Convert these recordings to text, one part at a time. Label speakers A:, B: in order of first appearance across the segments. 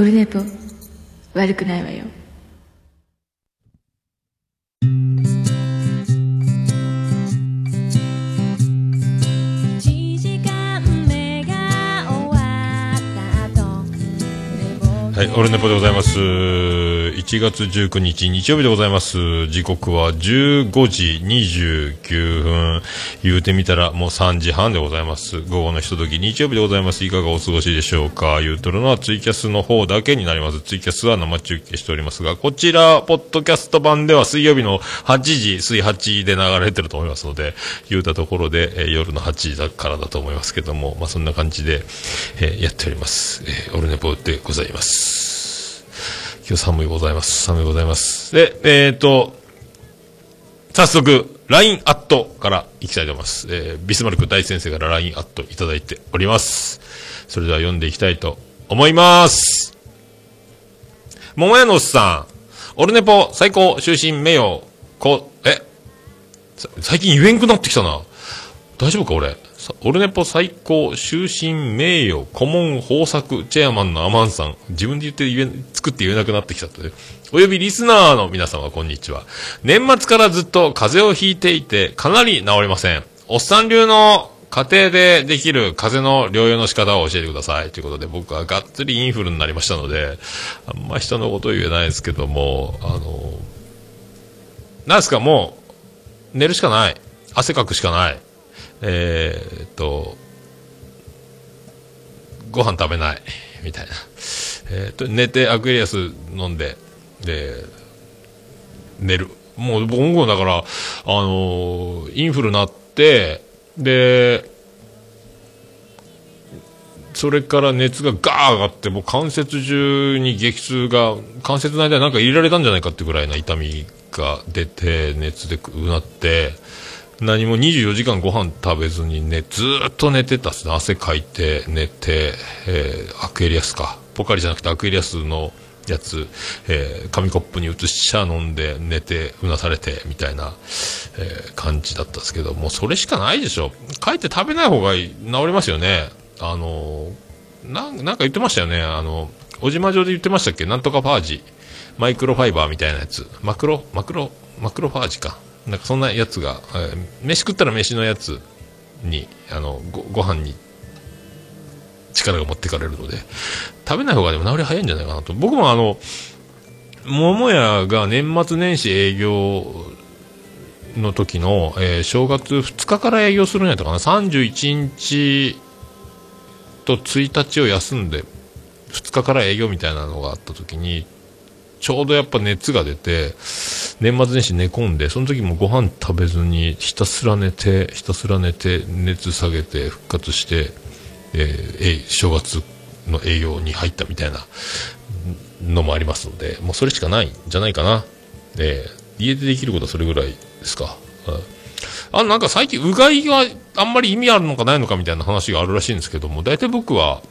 A: オルネポ悪くないわよ
B: はい、オルネポでございます。1月19日日曜日でございます。時刻は15時29分。言うてみたらもう3時半でございます。午後のひととき日曜日でございます。いかがお過ごしでしょうか言うとるのはツイキャスの方だけになります。ツイキャスは生中継しておりますが、こちら、ポッドキャスト版では水曜日の8時、水8で流れてると思いますので、言うたところで、えー夜の8時だからだと思いますけども、まあそんな感じで、えーやっております。えーオルネポでございます。今日寒いございます。寒いございます。で、えっ、と、早速、LINE アットから行きたいと思います。えービスマルク大先生から LINE アットいただいております。それでは読んでいきたいと思います。桃屋のおっさん、オルネポ最高終身名誉、こ、え、最近言えんくなってきたな。大丈夫か俺？オルネポ最高終身名誉顧問豊作チェアマンのアマンさん。自分で言って言え、作って言えなくなってきたって。およびリスナーの皆様こんにちは。年末からずっと風邪をひいていて、かなり治りません。おっさん流の家庭でできる風邪の療養の仕方を教えてください。ということで僕はがっつりインフルになりましたので、あんま人のこと言えないですけども、あの、なんですかもう、寝るしかない。汗かくしかない。えーっと、ご飯食べない。みたいな。えーっと、寝てアクエリアス飲んで、で、寝る。もう僕もだから、あのーインフルなって、で、それから熱がガー上がって、もう関節中に激痛が、関節の間になんか入れられたんじゃないかってぐらいな痛みが出て、熱でうなって、何も24時間ご飯食べずにね、ずっと寝てたっすね。汗かいて、寝て、えーアクエリアスか。ポカリじゃなくてアクエリアスのやつ、えー紙コップに移しちゃ飲んで、寝て、うなされて、みたいな、えー感じだったんですけど、もうそれしかないでしょ。帰って食べない方が治りますよね。あのなん、なんか言ってましたよね。あの、小島城で言ってましたっけ？なんとかファージ。マイクロファイバーみたいなやつ。マクロ、マクロ、マクロファージか。なんかそんなやつが、えー飯食ったら飯のやつに、あの、ご、ご飯に力が持ってかれるので、食べない方がでも治り早いんじゃないかなと。僕もあの、桃屋が年末年始営業の時の、えー正月2日から営業するんやったかな。31日と1日を休んで、2日から営業みたいなのがあった時に、ちょうどやっぱ熱が出て、年末年始寝込んで、その時もご飯食べずに、ひたすら寝て、ひたすら寝て、熱下げて、復活して、えー正月の営業に入ったみたいなのもありますので、もうそれしかないんじゃないかな。えー家でできることはそれぐらいですか。はいあなんか最近、うがいがあんまり意味あるのかないのかみたいな話があるらしいんですけども、大体僕は、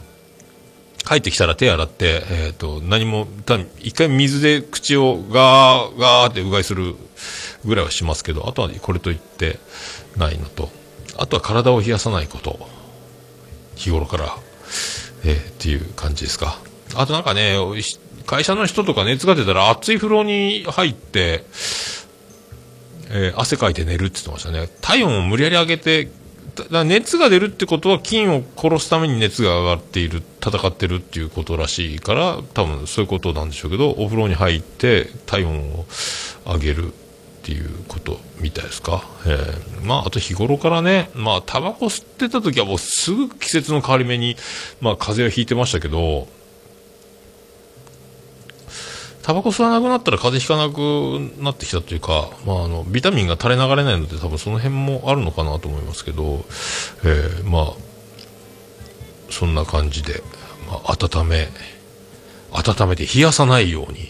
B: 帰ってきたら手洗って、えっ、と、何も、た一回水で口をガー、ガーってうがいするぐらいはしますけど、あとはこれといってないのと、あとは体を冷やさないこと、日頃から、えーっていう感じですか。あとなんかね、会社の人とか熱が出たら熱い風呂に入って、えー汗かいて寝るって言ってましたね。体温を無理やり上げて、だ熱が出るってことは菌を殺すために熱が上がっている、戦ってるっていうことらしいから、多分そういうことなんでしょうけど、お風呂に入って体温を上げるっていうことみたいですか？えーまあ、あと日頃からね、まあ、タバコ吸ってた時はもうすぐ季節の変わり目に、まあ、風邪をひいてましたけど、タバコ吸わなくなったら風邪ひかなくなってきたというか、まあ、あのビタミンが垂れ流れないので多分その辺もあるのかなと思いますけど、えーまあそんな感じで、まあ、温め温めて冷やさないように、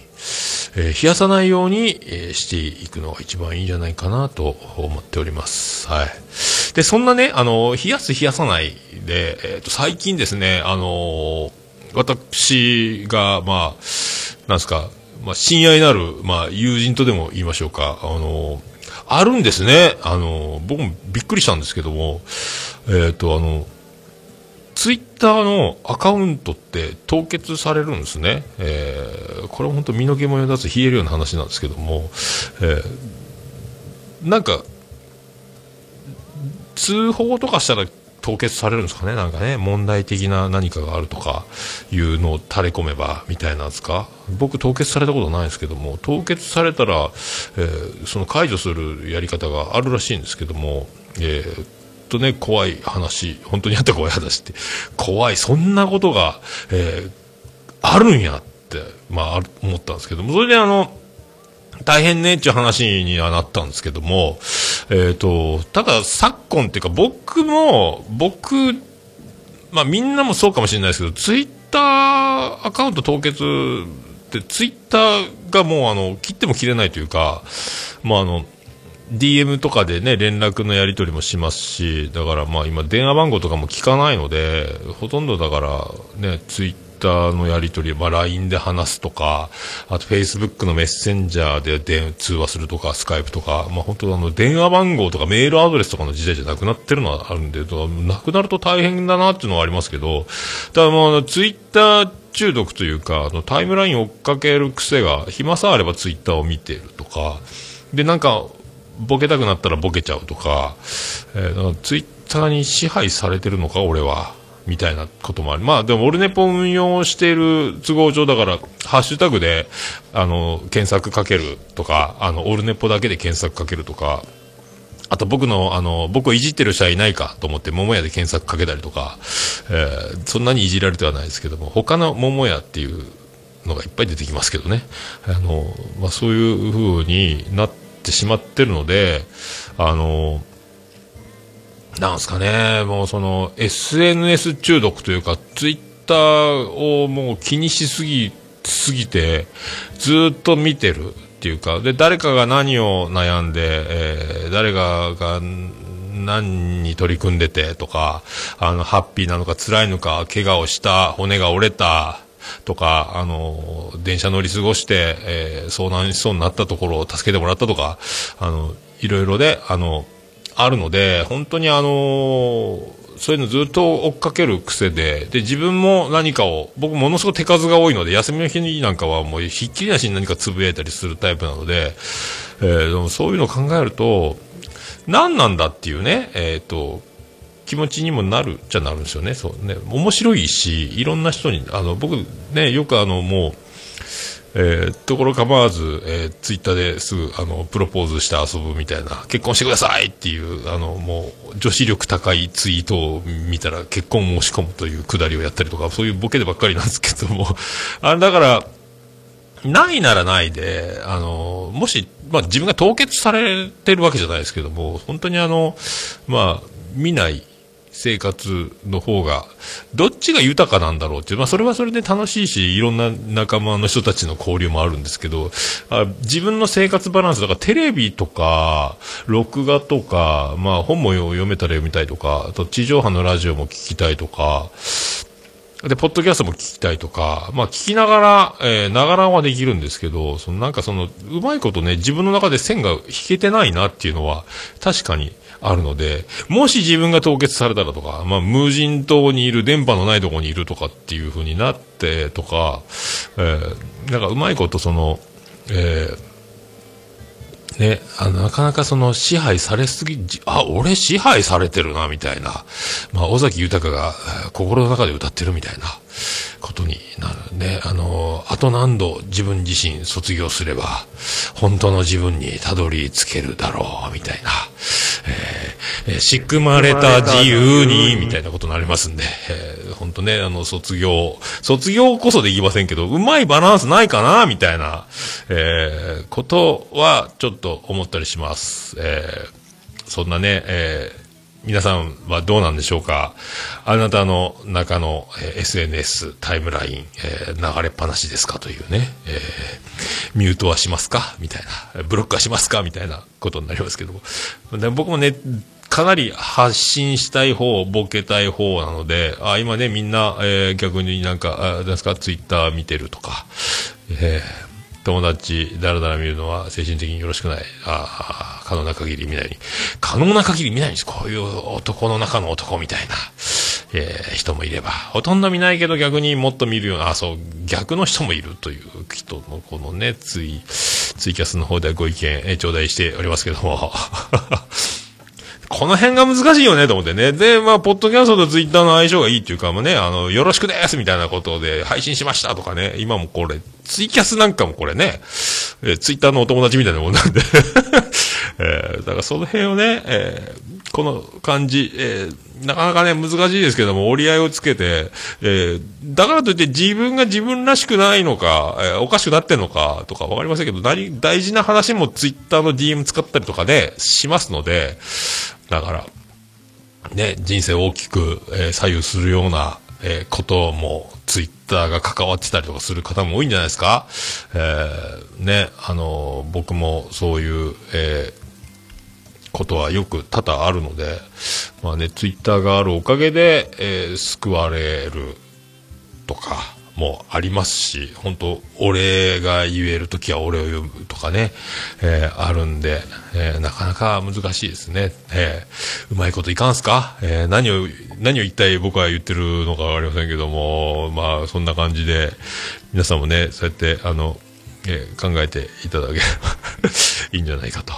B: えー冷やさないように、えーしていくのが一番いいんじゃないかなと思っております。はい。で、そんなね、あの、冷やす冷やさないで、えっ、と、最近ですね、あの私が、まあ、なんですか、まあ、親愛なる、まあ、友人とでも言いましょうか、あの、あるんですね。あの、僕もびっくりしたんですけども、えっ、と、あの、ツイッターのアカウントって凍結されるんですね。えーこれは本当身の毛もよだつ冷えるような話なんですけども、えーなんか、通報とかしたら凍結されるんですかね、なんかね、問題的な何かがあるとかいうのを垂れ込めばみたいなんですか、僕、凍結されたことないですけども、凍結されたら、えーその解除するやり方があるらしいんですけども、えーとね、怖い話、本当にあった怖い話って、怖い、そんなことが、えーあるんやって、まあ、思ったんですけども、それであの、大変ねっていう話にはなったんですけども、えっ、と、ただ昨今っていうか僕も、僕、まあみんなもそうかもしれないですけど、ツイッターアカウント凍結って、ツイッターがもうあの、切っても切れないというか、まああの、DM とかでね、連絡のやり取りもしますし、だからまあ今電話番号とかも聞かないので、ほとんどだからね、ツイッターターのやり取り、まあ LINE で話すとか、あと Facebook のメッセンジャーで電通話するとか、スカイプとか、まあ本当あの電話番号とかメールアドレスとかの時代じゃなくなってるのはあるんで、なくなると大変だなっていうのはありますけど、ただもうツイッター中毒というか、あのタイムラインを追っかける癖が、暇さえあればツイッターを見てるとか、でなんか、ボケたくなったらボケちゃうとか、えーかツイッターに支配されてるのか、俺は。みたいなこともある。まあでも、オルネポ運用している都合上だから、ハッシュタグで、あの、検索かけるとか、あの、オルネポだけで検索かけるとか、あと僕の、あの、僕をいじってる人はいないかと思って、桃屋で検索かけたりとか、えーそんなにいじられてはないですけども、他の桃屋っていうのがいっぱい出てきますけどね。あの、まあ、そういう風になってしまってるので、あの、なんすかね、もうその SNS 中毒というか、ツイッターをもう気にしすぎ、すぎて、ずっと見てるっていうか、で、誰かが何を悩んで、えー誰かが何に取り組んでてとか、あの、ハッピーなのか辛いのか、怪我をした、骨が折れた、とか、あの、電車乗り過ごして、えー遭難しそうになったところを助けてもらったとか、あの、いろいろで、あの、あるので、本当にあのそういうのずっと追っかける癖で、で、自分も何かを、僕ものすごく手数が多いので、休みの日なんかはもうひっきりなしに何かつぶやいたりするタイプなので、えーでもそういうのを考えると、何なんだっていうね、えっ、と、気持ちにもなるじゃなるんですよね。そうね。面白いし、いろんな人に、あの、僕ね、よくあの、もう、えーところ構わず、えーツイッターですぐ、あの、プロポーズして遊ぶみたいな、結婚してくださいっていう、あの、もう、女子力高いツイートを見たら結婚申し込むというくだりをやったりとか、そういうボケでばっかりなんですけども、あだから、ないならないで、あの、もし、まあ自分が凍結されてるわけじゃないですけども、本当にあの、まあ、見ない生活の方が、どっちが豊かなんだろうっていう、まあそれはそれで楽しいし、いろんな仲間の人たちの交流もあるんですけど、あ自分の生活バランス、だからテレビとか、録画とか、まあ本も読めたら読みたいとか、あと地上波のラジオも聞きたいとか、で、ポッドキャストも聞きたいとか、まあ聞きながら、えーながらはできるんですけど、そのなんかその、うまいことね、自分の中で線が引けてないなっていうのは、確かにあるので、もし自分が凍結されたらとか、まあ無人島にいる、電波のないところにいるとかっていう風になってとか、えーなんかうまいことその、えーね、あの、なかなかその支配されすぎ、あ、俺支配されてるな、みたいな。まあ、尾崎豊が心の中で歌ってるみたいなことになるね。あの、あと何度自分自身卒業すれば、本当の自分にたどり着けるだろう、みたいな。えーえー仕組まれた自由に、みたいなことになりますんで、えー本当ね、あの、卒業、卒業こそできませんけど、うまいバランスないかな、みたいな、えーことは、ちょっと思ったりします。えーそんなね、えー皆さんはどうなんでしょうか？あなたの中の、えー SNS、タイムライン、えー流れっぱなしですかというね、えーミュートはしますか？みたいな。ブロックはしますか？みたいなことになりますけども。で僕もね、かなり発信したい方、ボケたい方なので、あ今ね、みんな、えー逆になんか、あですか、ツイッター見てるとか、えー友達、だらだら見るのは精神的によろしくない。ああ、可能な限り見ないように。可能な限り見ないんです。こういう男の中の男みたいな。えー人もいれば、ほとんど見ないけど逆にもっと見るような、あ、そう、逆の人もいるという人のこのね、ツイ、ツイキャスの方ではご意見、えー頂戴しておりますけども。この辺が難しいよねと思ってね。で、まあ、ポッドキャストとツイッターの相性がいいっていうか、もうね、あの、よろしくですみたいなことで配信しましたとかね。今もこれ、ツイキャスなんかもこれね、えツイッターのお友達みたいなもんなんで。えーだからその辺をね、えーこの感じ、えーなかなかね、難しいですけども、折り合いをつけて、えーだからといって自分が自分らしくないのか、えーおかしくなってんのかとかわかりませんけど、何、大事な話もツイッターの DM 使ったりとかで、しますので、だから、ね、人生を大きく、えー左右するような、えーことも、ツイッターが関わってたりとかする方も多いんじゃないですか。えーね、あのー僕もそういう、えことはよく多々あるので、まあね、ツイッターがあるおかげで、え救われるとかもありますし、本当俺が言えるときは俺を読むとかね、えーあるんで、えーなかなか難しいですね。えーうまいこといかんすか、え何を、何を一体僕は言ってるのかわかりませんけども、まあそんな感じで、皆さんもね、そうやって、あの、え考えていただければ いいんじゃないかと、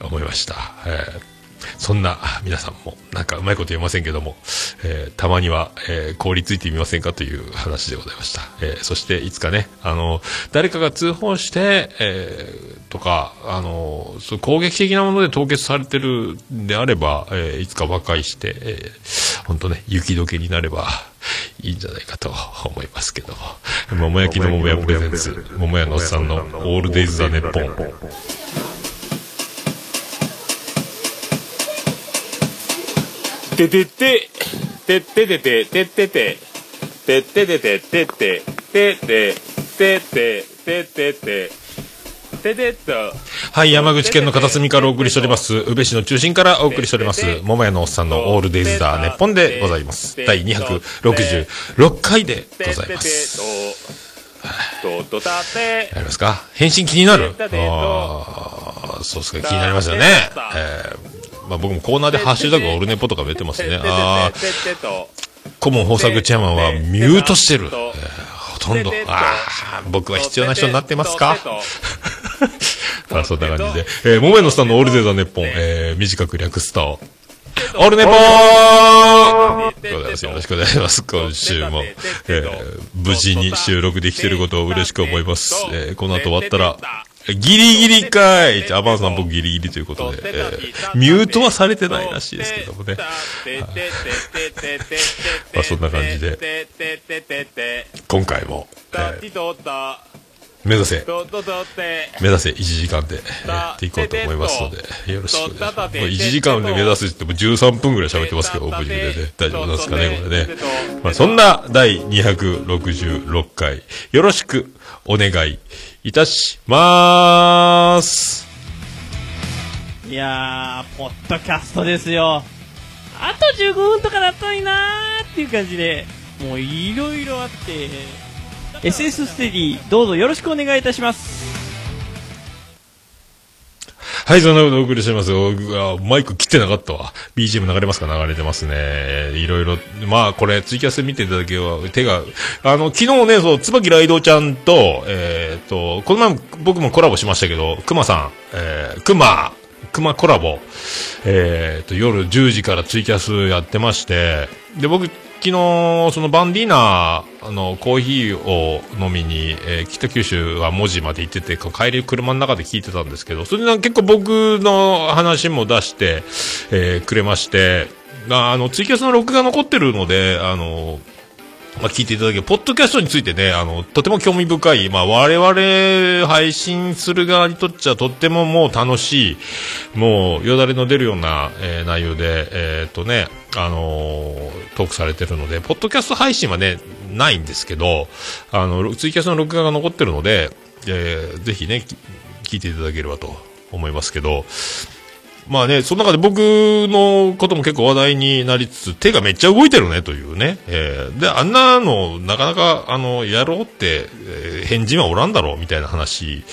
B: え思いました。えーそんな皆さんもなんかうまいこと言えませんけども、えーたまには、えー凍りついてみませんかという話でございました。えーそしていつかね、あの、誰かが通報して、えーとか、あの、そう攻撃的なもので凍結されてるんであれば、えーいつか和解して、えー、本当ね、雪解けになればいいんじゃないかと思いますけども。桃焼きの桃屋プレゼンツ、桃屋のおっさんのオールデイズ・ザ・ネッポン。
C: ててて、てっててて、てってて、てっててて、てって、てって、てって、てってて。
B: はい、山口県の片隅からお送りしております、宇部市の中心からお送りしております、桃屋のおっさんのオールデイズ・ザ・ネッポンでございます。第266回でございます。
C: ととたて
B: やりますか返信気になるあーそうですか、気になりましたね。えーまあ僕もコーナーでハッシュタグオルネポとか出てますね。あー顧問豊作チェアマンはミュートしてる。えーほとんど。ああ、僕は必要な人になってますかあそんな感じで。えー、もめのさんのオールデーザネッポン、えー、短く略すと、オールネポーございます。よろしくお願いします。今週も、えー、無事に収録できてることを嬉しく思います。えー、この後終わったら、ギリギリかい。ってアバンさん僕ギリギリということで、えー、ミュートはされてないらしいですけどもね。まあそんな感じで、今回も、えー目指せ、目指せ。1時間でやっていこうと思いますので、よろしくお願いします。もう1時間で目指すって言っても13分ぐらい喋ってますけど、オープニングでね。大丈夫なんですかね、これね。まあ、そんな第266回、よろしくお願いいたしまーす。
D: いやー、ポッドキャストですよ。あと15分とかだったのになーっていう感じで、もういろいろあって、SS ステディ、どうぞよろしくお願いいたします。
B: はい、そんなことお送りしますよ。マイク切ってなかったわ。BGM 流れますか？流れてますね。いろいろ。まあ、これ、ツイキャス見ていただければ、手が、あの、昨日ね、そう、椿ライドちゃんと、えーっと、この前僕もコラボしましたけど、熊さん、えー、熊、熊コラボ、えーっと、夜10時からツイキャスやってまして、で、僕、昨日、そのバンディーナ、あの、コーヒーを飲みに、えー北九州は文字まで行ってて、帰り車の中で聞いてたんですけど、それで結構僕の話も出して、えーくれまして、ああの、ツイキャスの録画残ってるので、あの、まあ、聞いていただけ、ポッドキャストについてね、あの、とても興味深い、まあ、我々配信する側にとっちゃとってももう楽しい、もうよだれの出るような、えー内容で、えーっとね、あのートークされてるので、ポッドキャスト配信はね、ないんですけど、あの、ツイキャスの録画が残ってるので、えーぜひね、聞いていただければと思いますけど、まあね、その中で僕のことも結構話題になりつつ、手がめっちゃ動いてるねというね。えーで、あんなの、なかなか、あの、やろうって、えー変人はおらんだろうみたいな話。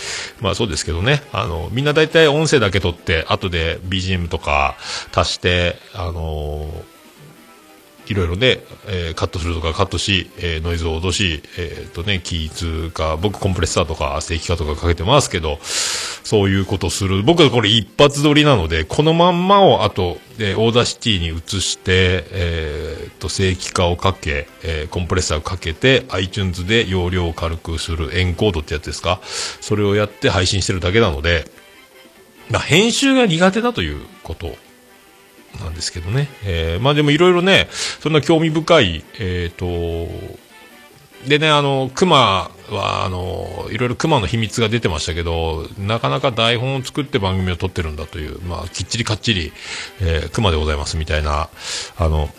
B: まあそうですけどね。あの、みんな大体音声だけ撮って、後で BGM とか足して、あのいろいろね、えーカットするとかカットし、えーノイズを落とし、えっ、とね、キーツか、僕コンプレッサーとか正規化とかかけてますけど、そういうことする。僕はこれ一発撮りなので、このまんまをあと、えー Audacity に移して、えっ、と、正規化をかけ、えーコンプレッサーをかけて、iTunes で容量を軽くするエンコードってやつですか？それをやって配信してるだけなので、まあ、編集が苦手だということなんですけどね。えーまあでもいろいろね、そんな興味深い、えっ、と、でね、あの、熊は、あの、いろいろ熊の秘密が出てましたけど、なかなか台本を作って番組を撮ってるんだという、まあ、きっちりかっちり、えー熊でございますみたいな、あの、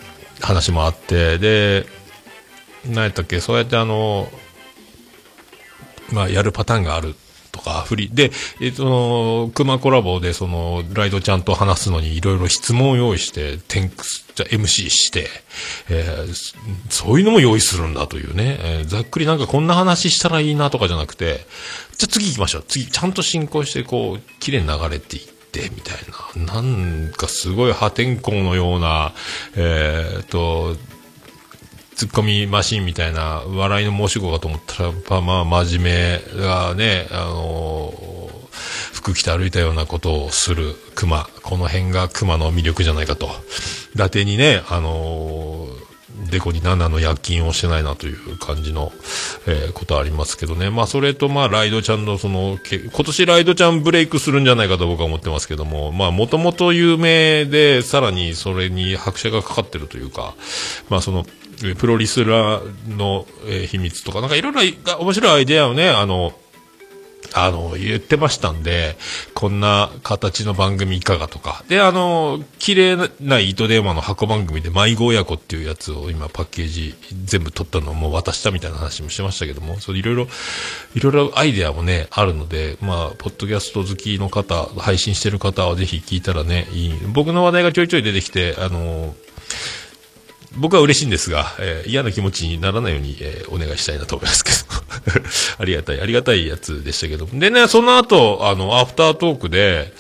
B: 話もあって、で、何やったっけ、そうやってあの、まあ、やるパターンがあるとか、振り。で、えっと、その、熊コラボで、その、ライドちゃんと話すのにいろいろ質問を用意して、天じゃ MC して、えーそういうのも用意するんだというね、えーざっくりなんかこんな話したらいいなとかじゃなくて、じゃあ次行きましょう。次、ちゃんと進行して、こう、綺麗に流れていって、みたいな。なんかすごい破天荒のような、えーっと、ツッコミマシンみたいな笑いの申し子かと思ったら、まあ真面目がね、あの服着て歩いたようなことをする熊。この辺が熊の魅力じゃないかと。伊達にね、あのデコに7の躍金をしてないなという感じの、えーことありますけどね。まあそれとまあライドちゃんのその、今年ライドちゃんブレイクするんじゃないかと僕は思ってますけども、まあもともと有名で、さらにそれに拍車がかかってるというか、まあその、プロリスラーの、え秘密とか、なんかいろいろ面白いアイデアをね、あの、あの、言ってましたんで、こんな形の番組いかがとか。で、あの、綺麗な糸電話の箱番組で迷子親子っていうやつを今パッケージ全部取ったのをもう渡したみたいな話もしてましたけども、それいろいろ、いろいろアイデアもね、あるので、まあ、ポッドキャスト好きの方、配信してる方はぜひ聞いたらね、いい。僕の話題がちょいちょい出てきて、あの、僕は嬉しいんですが、えー嫌な気持ちにならないように、えーお願いしたいなと思いますけど。ありがたい、ありがたいやつでしたけど。でね、その後、あの、アフタートークで、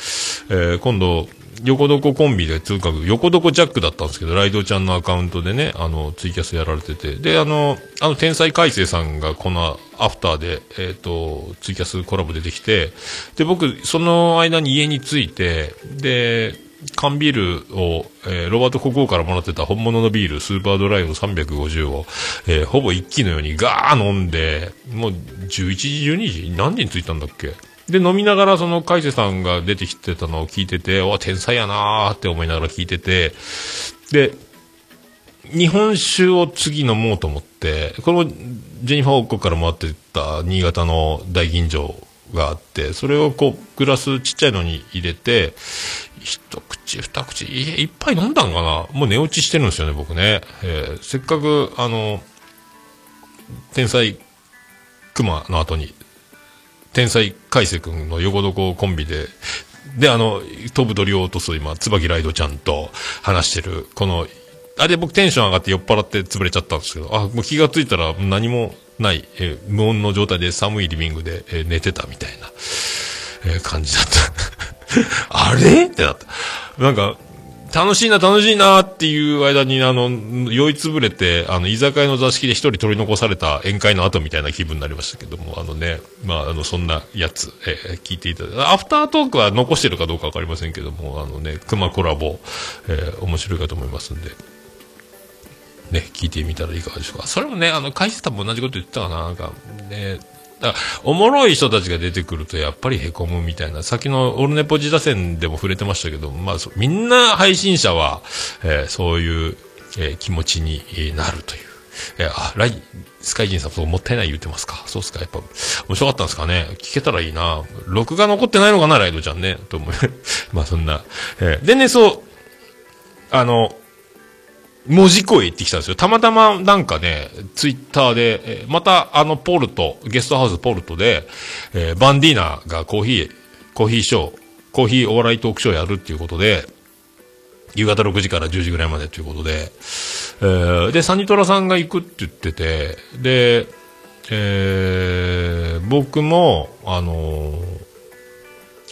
B: えー今度、横床コンビで、つうか、横床ジャックだったんですけど、ライドちゃんのアカウントでね、あの、ツイキャスやられてて、で、あの、あの、天才海星さんがこのアフターで、えっ、と、ツイキャスコラボ出てきて、で、僕、その間に家に着いて、で、缶ビールを、えーロバート国王からもらってた本物のビール、スーパードライの350を、えーほぼ一気のようにガー飲んで、もう11時、12時何時に着いたんだっけ？で、飲みながらその海瀬さんが出てきてたのを聞いてて、わ、天才やなーって思いながら聞いてて、で、日本酒を次飲もうと思って、このジェニファー王国から回ってた新潟の大吟醸があって、それをこう、グラスちっちゃいのに入れて、一口、二口、い一杯飲んだんかな？もう寝落ちしてるんですよね、僕ね。えーせっかく、あの、天才熊の後に、天才海瀬くんの横床コンビで、で、あの、飛ぶ鳥を落とす今、椿ライドちゃんと話してる、この、あれ僕テンション上がって酔っ払って潰れちゃったんですけど、あ、もう気がついたら何もない、えー無音の状態で寒いリビングで、えー寝てたみたいな、えー感じだった。あれ？ってなった。なんか、楽しいな、楽しいなっていう間に、あの、酔いつぶれて、あの、居酒屋の座敷で一人取り残された宴会の後みたいな気分になりましたけども、あのね、まあ、あの、そんなやつ、えー聞いていただいて、アフタートークは残してるかどうかわかりませんけども、あのね、熊コラボ、えー面白いかと思いますんで、ね、聞いてみたらいかがでしょうか。それもね、あの、海瀬さんも同じこと言ってたかな、なんか、ね、だからおもろい人たちが出てくるとやっぱり凹むみたいな、先のオルネポジ打線でも触れてましたけど、まあ、みんな配信者は、えーそういう、えー気持ちになるという。えーあ、ライ、スカイジンさんそうもったいない言ってますか。そうっすか。やっぱ、面白かったんですかね。聞けたらいいな。録画残ってないのかな、ライドちゃんね。と思う。まあ、そんな。えーでね、そう、あの、文字声行ってきたんですよ。たまたまなんかね、ツイッターで、えまたあのポルト、ゲストハウスポルトで、えーバンディーナがコーヒー、コーヒーショー、コーヒーお笑いトークショーやるっていうことで、夕方6時から10時ぐらいまでということで、えーで、サニトラさんが行くって言ってて、で、えー僕も、あのー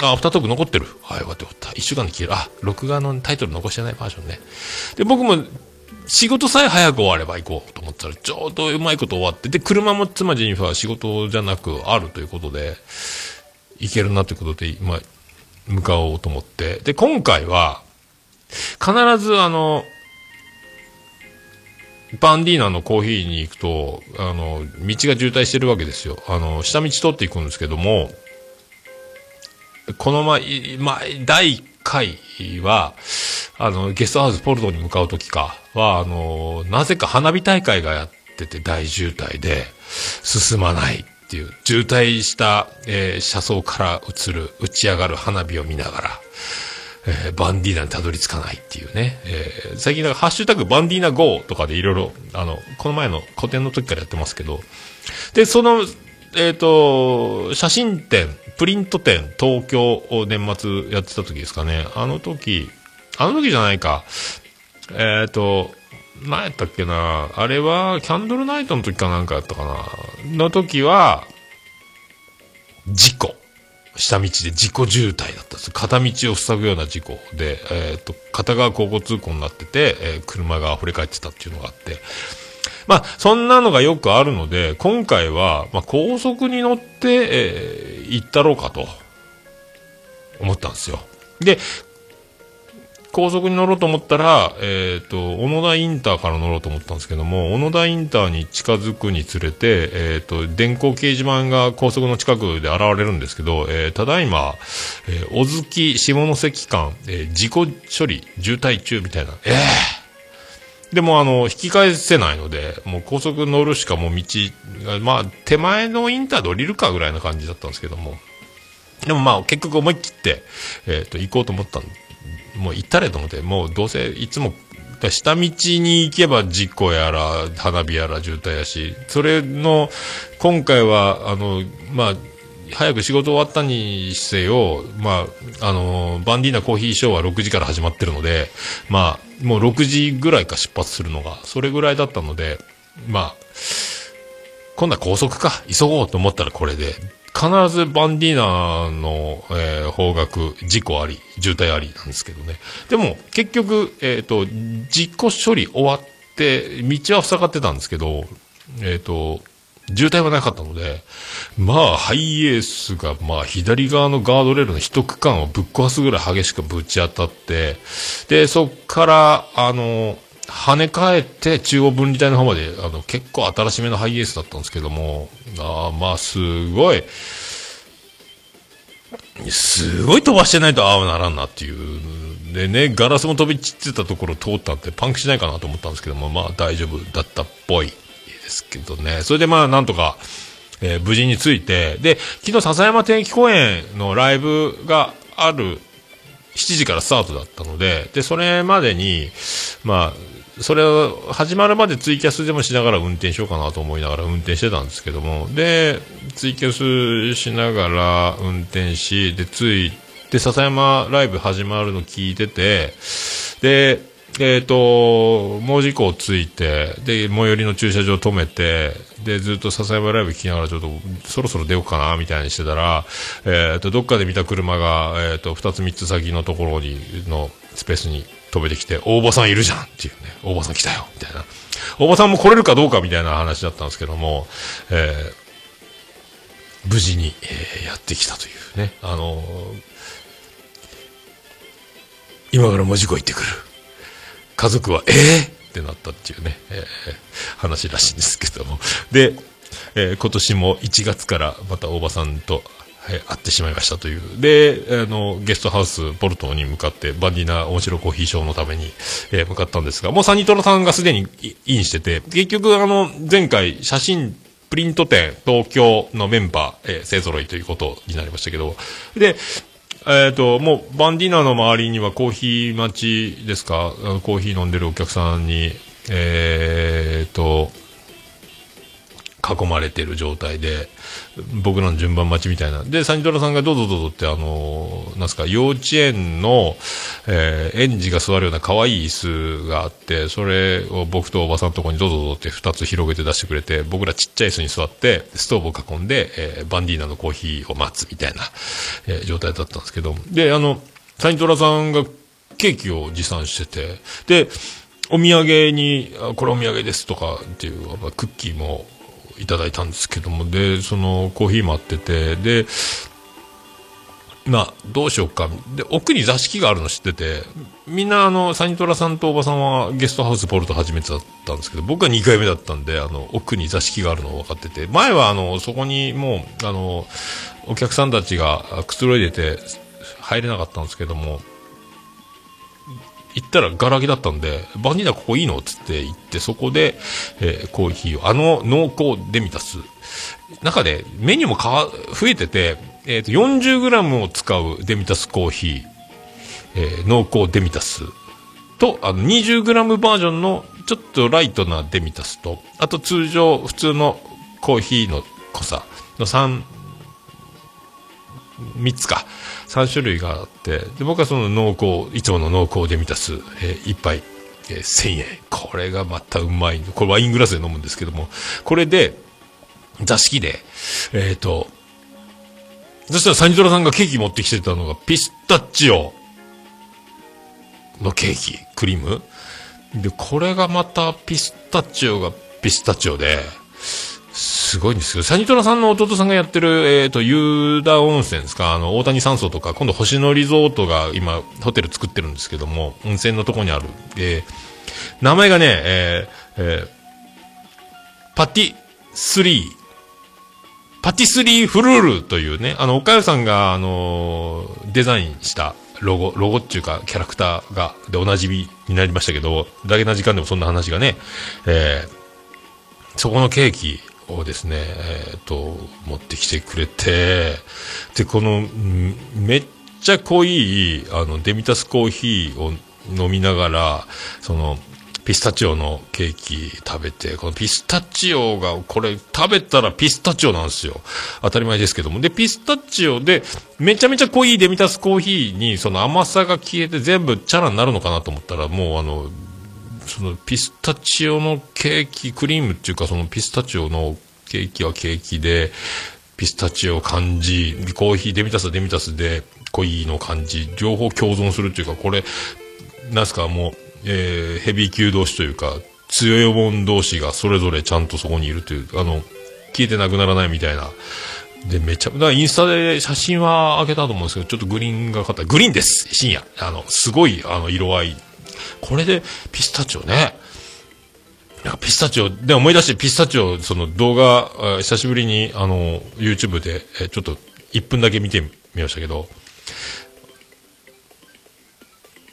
B: あ、アフタトーク残ってる。はい、よかったよかった。一週間で消える。あ、録画のタイトル残してないバージョンね。で、僕も、仕事さえ早く終われば行こうと思ったら、ちょうどうまいこと終わって、で、車も妻ジェニファー仕事じゃなくあるということで、行けるなということで、今、向かおうと思って。で、今回は、必ずあの、バンディーナのコーヒーに行くと、あの、道が渋滞してるわけですよ。あの、下道通っていくんですけども、この前、前、第1回は、あの、ゲストハウスポルトに向かう時かは、あの、なぜか花火大会がやってて大渋滞で、進まないっていう、渋滞した、えー車窓から映る、打ち上がる花火を見ながら、えーバンディーナにたどり着かないっていうね。えー最近なんかハッシュタグバンディーナ GO とかでいろいろ、あの、この前の古典の時からやってますけど、で、その、えっ、と、写真展、プリント展、東京を年末やってた時ですかね。あの時、あの時じゃないか。えっ、と、何やったっけな？あれは、キャンドルナイトの時かなんかやったかな？の時は、事故。下道で事故渋滞だったんです。片道を塞ぐような事故で、えっ、と、片側交互通行になってて、えー車が溢れ返ってたっていうのがあって、まあ、そんなのがよくあるので、今回は、まあ、高速に乗って、えー行ったろうかと、思ったんですよ。で、高速に乗ろうと思ったら、えっ、と、小野田インターから乗ろうと思ったんですけども、小野田インターに近づくにつれて、えっ、と、電光掲示板が高速の近くで現れるんですけど、えーただいま、えー小月下関間、えー事故処理、渋滞中みたいな、えー。でも、あの、引き返せないので、もう高速乗るしかもう道が、まあ、手前のインターで降りるかぐらいな感じだったんですけども、でもまあ、結局思い切って、えっ、と、行こうと思ったんもう行ったれと思って、もうどうせいつも、下道に行けば事故やら、花火やら渋滞やし、それの、今回は、あの、まあ、早く仕事終わったにせよ、まあ、あの、バンディーナコーヒーショーは6時から始まってるので、まあ、もう6時ぐらいか出発するのが、それぐらいだったので、まあ、今度は高速か、急ごうと思ったらこれで、必ずバンディーナの、えー方角、事故あり、渋滞ありなんですけどね。でも、結局、えっ、と、事故処理終わって、道は塞がってたんですけど、えっ、と、渋滞はなかったので、まあ、ハイエースが、まあ、左側のガードレールの一区間をぶっ壊すぐらい激しくぶち当たって、で、そっから、あの、跳ね返って中央分離帯の方まで、あの、結構新しめのハイエースだったんですけども、あまあ、すごい、すごい飛ばしてないとああならんなっていう。でね、ガラスも飛び散ってたところ通ったってパンクしないかなと思ったんですけども、まあ大丈夫だったっぽいですけどね。それでまあなんとか、えー無事に着いて、で、昨日笹山天気公園のライブがある7時からスタートだったので、で、それまでに、まあ、それを始まるまでツイキャスでもしながら運転しようかなと思いながら運転してたんですけども、で、ツイキャスしながら運転し、で、着いて、笹山ライブ始まるの聞いてて、で、えっ、と、門司港着いて、で、最寄りの駐車場止めて、で、ずっと笹山ライブ聞きながらちょっと、そろそろ出ようかな、みたいにしてたら、えっ、と、どっかで見た車が、えっ、と、二つ三つ先のところに、のスペースに飛べてきて、大場さんいるじゃんっていうね、大場さん来たよ、みたいな。大場さんも来れるかどうかみたいな話だったんですけども、えー無事に、えーやってきたというね、あのー今から文字工行ってくる。家族は、えー、ってなったっていうね、えー話らしいんですけども。で、えー今年も1月からまた大場さんと、はい会ってしまいましたという。で、あの、ゲストハウス、ポルトに向かって、バンディナ面白コーヒーショーのために、えー向かったんですが、もうサニトラさんがすでにインしてて、結局、あの、前回、写真、プリント店、東京のメンバー、えー勢揃いということになりましたけど、で、えっ、と、もう、バンディナの周りにはコーヒー待ちですか、あのコーヒー飲んでるお客さんに、えっ、と、囲まれてる状態で、僕らの順番待ちみたいな。で、サニトラさんがどうぞどうぞって、あのなんすか、幼稚園の、えー園児が座るような可愛い椅子があって、それを僕とおばさんのところにどうぞどうぞって二つ広げて出してくれて、僕らちっちゃい椅子に座って、ストーブを囲んで、えーバンディーナのコーヒーを待つみたいな、えー状態だったんですけど、で、あの、サニトラさんがケーキを持参してて、で、お土産に、あこれお土産ですとかっていう、やっぱクッキーもいただいたんですけども、で、そのコーヒー待ってて、で、まあ、どうしようか。で、奥に座敷があるの知ってて、みんなあの、サニトラさんとおばさんはゲストハウスポルト初めてだったんですけど、僕は2回目だったんで、あの、奥に座敷があるのを分かってて、前はあの、そこにもう、あの、お客さんたちがくつろいでて、入れなかったんですけども、行ったらガラ空きだったんで、バニラここいいのつって行って、そこで、えーコーヒーを、あの濃厚デミタス。中でメニューもか増えてて、えっ、と、40g を使うデミタスコーヒー、えー濃厚デミタスと、あの、20g バージョンのちょっとライトなデミタスと、あと通常、普通のコーヒーの濃さの3、3つか。3種類があって、で、僕はその濃厚、いつもの濃厚デミタス、えー、1杯、えー1000円。これがまたうまい。これワイングラスで飲むんですけども、これで、座敷で、えっ、と、そしたらサニトラさんがケーキ持ってきてたのが、ピスタチオのケーキ、クリーム。で、これがまたピスタチオがピスタチオで、すごいんですけど、サニトラさんの弟さんがやってる、えっ、と、湯田温泉ですか、あの、大谷山荘とか、今度星野リゾートが今、ホテル作ってるんですけども、温泉のとこにある。えー名前がね、えーえーパティスリー、パティスリーフルールというね、あの、岡谷さんが、あのーデザインしたロゴ、ロゴっていうか、キャラクターが、で、おなじみになりましたけど、だけな時間でもそんな話がね、えーそこのケーキをですね、えっ、と、持ってきてくれて、で、この、めっちゃ濃い、あの、デミタスコーヒーを飲みながら、その、ピスタチオのケーキ食べて、このピスタチオが、これ食べたらピスタチオなんですよ。当たり前ですけども。で、ピスタチオで、めちゃめちゃ濃いデミタスコーヒーに、その甘さが消えて全部チャラになるのかなと思ったら、もうあの、そのピスタチオのケーキ、クリームっていうかそのピスタチオのケーキはケーキで、ピスタチオ感じ、コーヒー、デミタスデミタスで濃いの感じ、両方共存するっていうか、これ、なんすかもう、えーヘビー級同士というか、強いもん同士がそれぞれちゃんとそこにいるという、あの、消えてなくならないみたいな。で、めちゃ、だからインスタで写真は上げたと思うんですけど、ちょっとグリーンがかった。グリーンです深夜。あの、すごい、あの、色合い。これで、ピスタチオね。いやピスタチオ、で思い出してピスタチオ、その動画、久しぶりに、あの、YouTube で、えちょっと1分だけ見てみましたけど、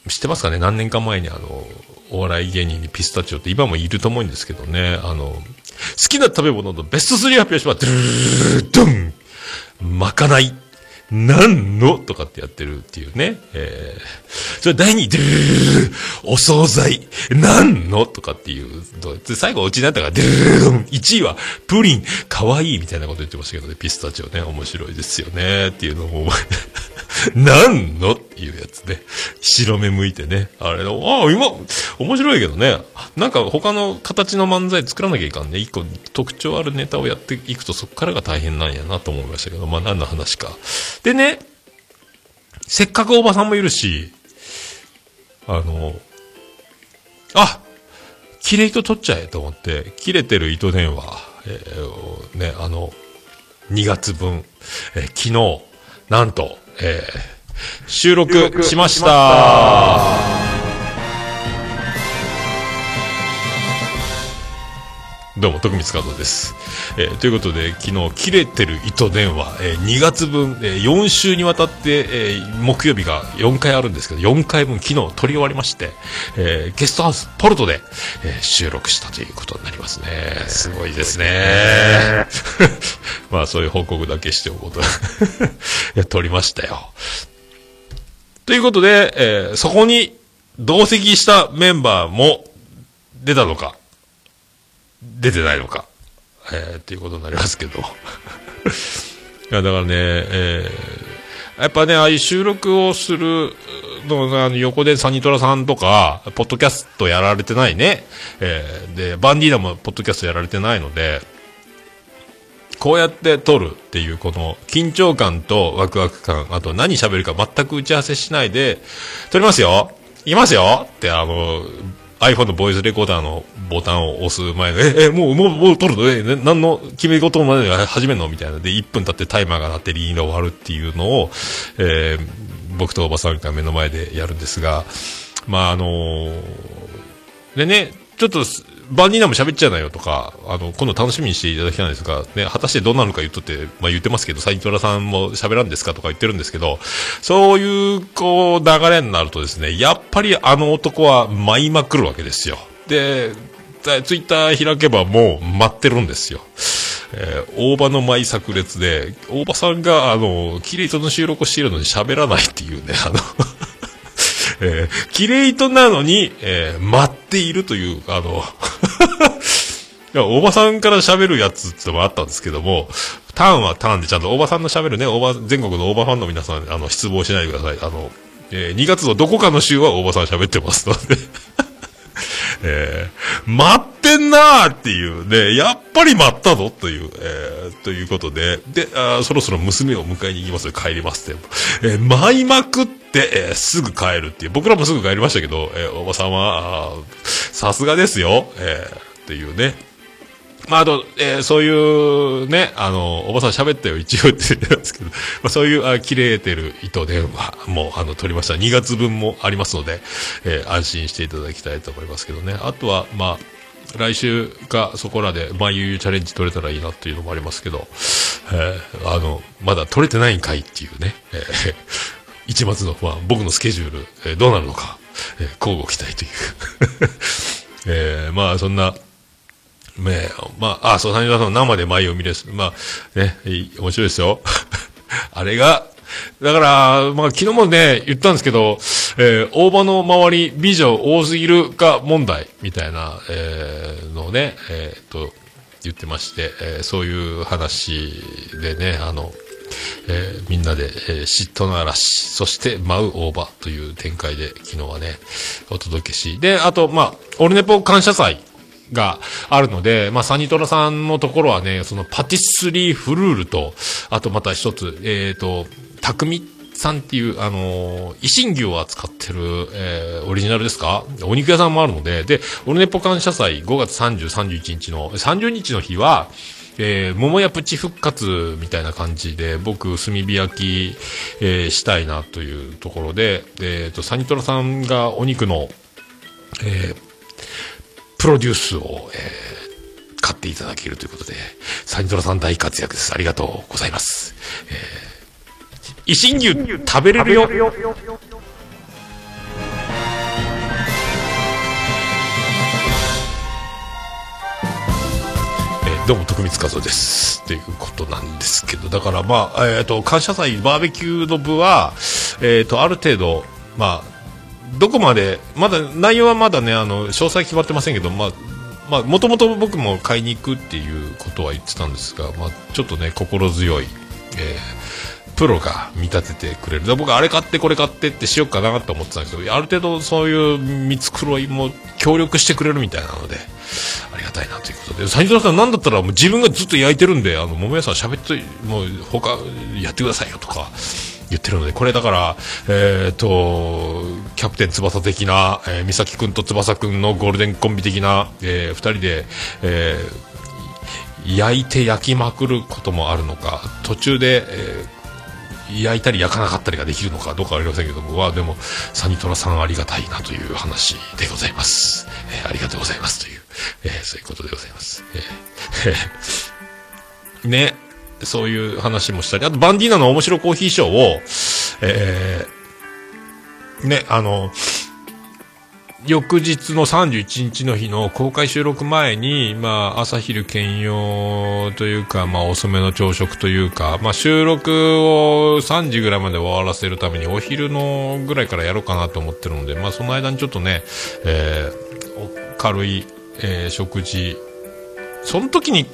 B: 知ってますかね？何年か前にあの、お笑い芸人にピスタチオって今もいると思うんですけどね、あの、好きな食べ物のベスト3発表します。ドゥルルルルドンまかない。なんの？とかってやってるっていうね。えー、それ第2位、ドゥルルお惣菜。なんの？とかっていう。最後オチになったから、ドゥルルルルドン1位は、プリン。かわいいみたいなこと言ってましたけどね。ピスタチオね。面白いですよね。っていうのも、なんの？っていうやつね。白目向いてね。あれ、ああ、今、面白いけどね。なんか他の形の漫才作らなきゃいかんね。一個特徴あるネタをやっていくとそこからが大変なんやなと思いましたけど、まあ何の話か。でね、せっかくおばさんもいるし、あの、あ切れ糸取っちゃえと思って、切れてる糸電話、えーね、あの、2月分、えー昨日、なんと、えー収録しました。どうも、徳光和夫です。えーということで、昨日、切れてる糸電話、えー2月分、えー4週にわたって、えー木曜日が4回あるんですけど、4回分昨日撮り終わりまして、えーゲストハウスポルトで、えー収録したということになりますね。すごいですね。まあ、そういう報告だけしておこうと。いや、撮りましたよ。ということで、えーそこに同席したメンバーも出たのか、出てないのか、えーっていうことになりますけど。いや、だからね、えーやっぱね、ああいう収録をするの、あの横でサニトラさんとか、ポッドキャストやられてないね。えーで、バンディーナもポッドキャストやられてないので、こうやって撮るっていう、この緊張感とワクワク感、あと何喋るか全く打ち合わせしないで、撮りますよいますよって、あの、iPhone のボイスレコーダーのボタンを押す前の、え、え、もう、もう、もう撮るの？え、何の？決め事まで始めるの？みたいな。で、1分経ってタイマーが鳴ってリーンが終わるっていうのを、えー僕とおばさんが目の前でやるんですが、まあ、あのーでね、ちょっと、万人ナも喋っちゃうなよとか、あの、今度楽しみにしていただきたいんですが、ね、果たしてどうなるか言っとって、まあ言ってますけど、サイトラさんも喋らんですかとか言ってるんですけど、そういう、こう、流れになるとですね、やっぱりあの男は舞いまくるわけですよ。で、ツイッター開けばもう待ってるんですよ。えー大場の舞炸裂で、大場さんが、あの、キレイトの収録をしているのに喋らないっていうね、あの、えー、キレイトなのに、えー待っているという、あの、いや、大場さんから喋るやつってのもあったんですけども、ターンはターンでちゃんと大場さんの喋るね、大場、全国の大場ファンの皆さん、あの、失望しないでください。あの、えー2月のどこかの週は大場さん喋ってますので。えー待ってんなーっていうね、やっぱり待ったぞという、えーということで、で、あそろそろ娘を迎えに行きます帰りますって。えー舞いまくって、えーすぐ帰るっていう。僕らもすぐ帰りましたけど、えーおばさんは、さすがですよ、えーっていうね。まあ、あと、えーそういうね、あの、おばさん喋ったよ、一応って言ってたんですけど、まあ、そういう、あ切れてる糸電話も、あの、取りました。2月分もありますので、えー安心していただきたいと思いますけどね。あとは、まあ、来週かそこらで、まあ、ゆうゆうチャレンジ取れたらいいなっていうのもありますけど、えーあの、まだ取れてないんかいっていうね、え一末の不安、僕のスケジュール、えーどうなるのか、えー交互期待という。えーまあ、そんな、ねまあ、あ、そう、谷川さんの生で舞を見れす。まあ、ね、面白いですよ。あれが、だから、まあ、昨日もね、言ったんですけど、えー大場の周り、美女多すぎるか問題、みたいな、えーのをね、えーっと、言ってまして、えーそういう話でね、あの、えーみんなで、えー嫉妬の嵐、そして舞う大場という展開で昨日はね、お届けし。で、あと、まあ、オルネポ感謝祭があるので、まあ、サニトラさんのところはね、そのパティスリーフルールと、あとまた一つ、えっ、と、匠さんっていう、あのー、維新牛を扱ってる、えーオリジナルですか？お肉屋さんもあるので、で、オルネポ感謝祭5月30、31日の、30日の日は、えー桃屋プチ復活みたいな感じで、僕、炭火焼き、えーしたいなというところで、えっ、と、サニトラさんがお肉の、えープロデュースを、えー買っていただけるということで、サニトラさん大活躍です。ありがとうございます。えー、維新牛食べれるよ。どうも徳光和夫です。っていうことなんですけど、だからまあ、えっ、と、感謝祭バーベキューの部は、えっ、と、ある程度、まあ、どこまで、まだ、内容はまだね、あの、詳細決まってませんけど、ま、まあ、もともと僕も買いに行くっていうことは言ってたんですが、まあ、ちょっとね、心強い、えープロが見立ててくれる。僕、あれ買ってこれ買ってってしようかなと思ってたんですけど、ある程度そういう見繕いも協力してくれるみたいなので、ありがたいなということで、サニトラさんなんだったらもう自分がずっと焼いてるんで、あの、桃屋さん喋って、もう他やってくださいよとか、言ってるので、これだから、えっ、と、キャプテン翼的な、えー、美咲くんと翼くんのゴールデンコンビ的な、えー二人で、えー焼いて焼きまくることもあるのか、途中で、えー焼いたり焼かなかったりができるのかどうかはありませんけども、はでも、サニトラさんありがたいなという話でございます。えーありがとうございますという、えーそういうことでございます。ええね、そういう話もしたり、あとバンディーナの面白コーヒーショーを、えーね、あの、翌日の31日の日の公開収録前に、まあ、朝昼兼用というか、まあ、遅めの朝食というか、まあ、収録を3時ぐらいまで終わらせるために、お昼のぐらいからやろうかなと思ってるので、まあ、その間にちょっとね、えー軽い、えー食事、その時に、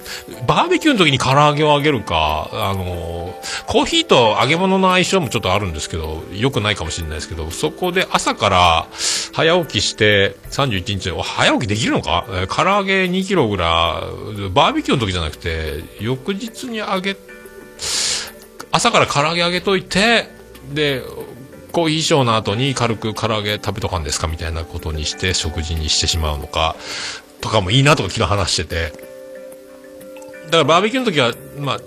B: バーベキューの時に唐揚げをあげるか、あの、コーヒーと揚げ物の相性もちょっとあるんですけど、良くないかもしれないですけど、そこで朝から早起きして、31日、早起きできるのか？唐揚げ2キロぐらい、バーベキューの時じゃなくて、翌日に揚げ、朝から唐揚げ揚げといて、で、コーヒーショーの後に軽く唐揚げ食べとかんですか？みたいなことにして食事にしてしまうのか、とかもいいなとか昨日話してて。だからバーベキューの時は、まあ、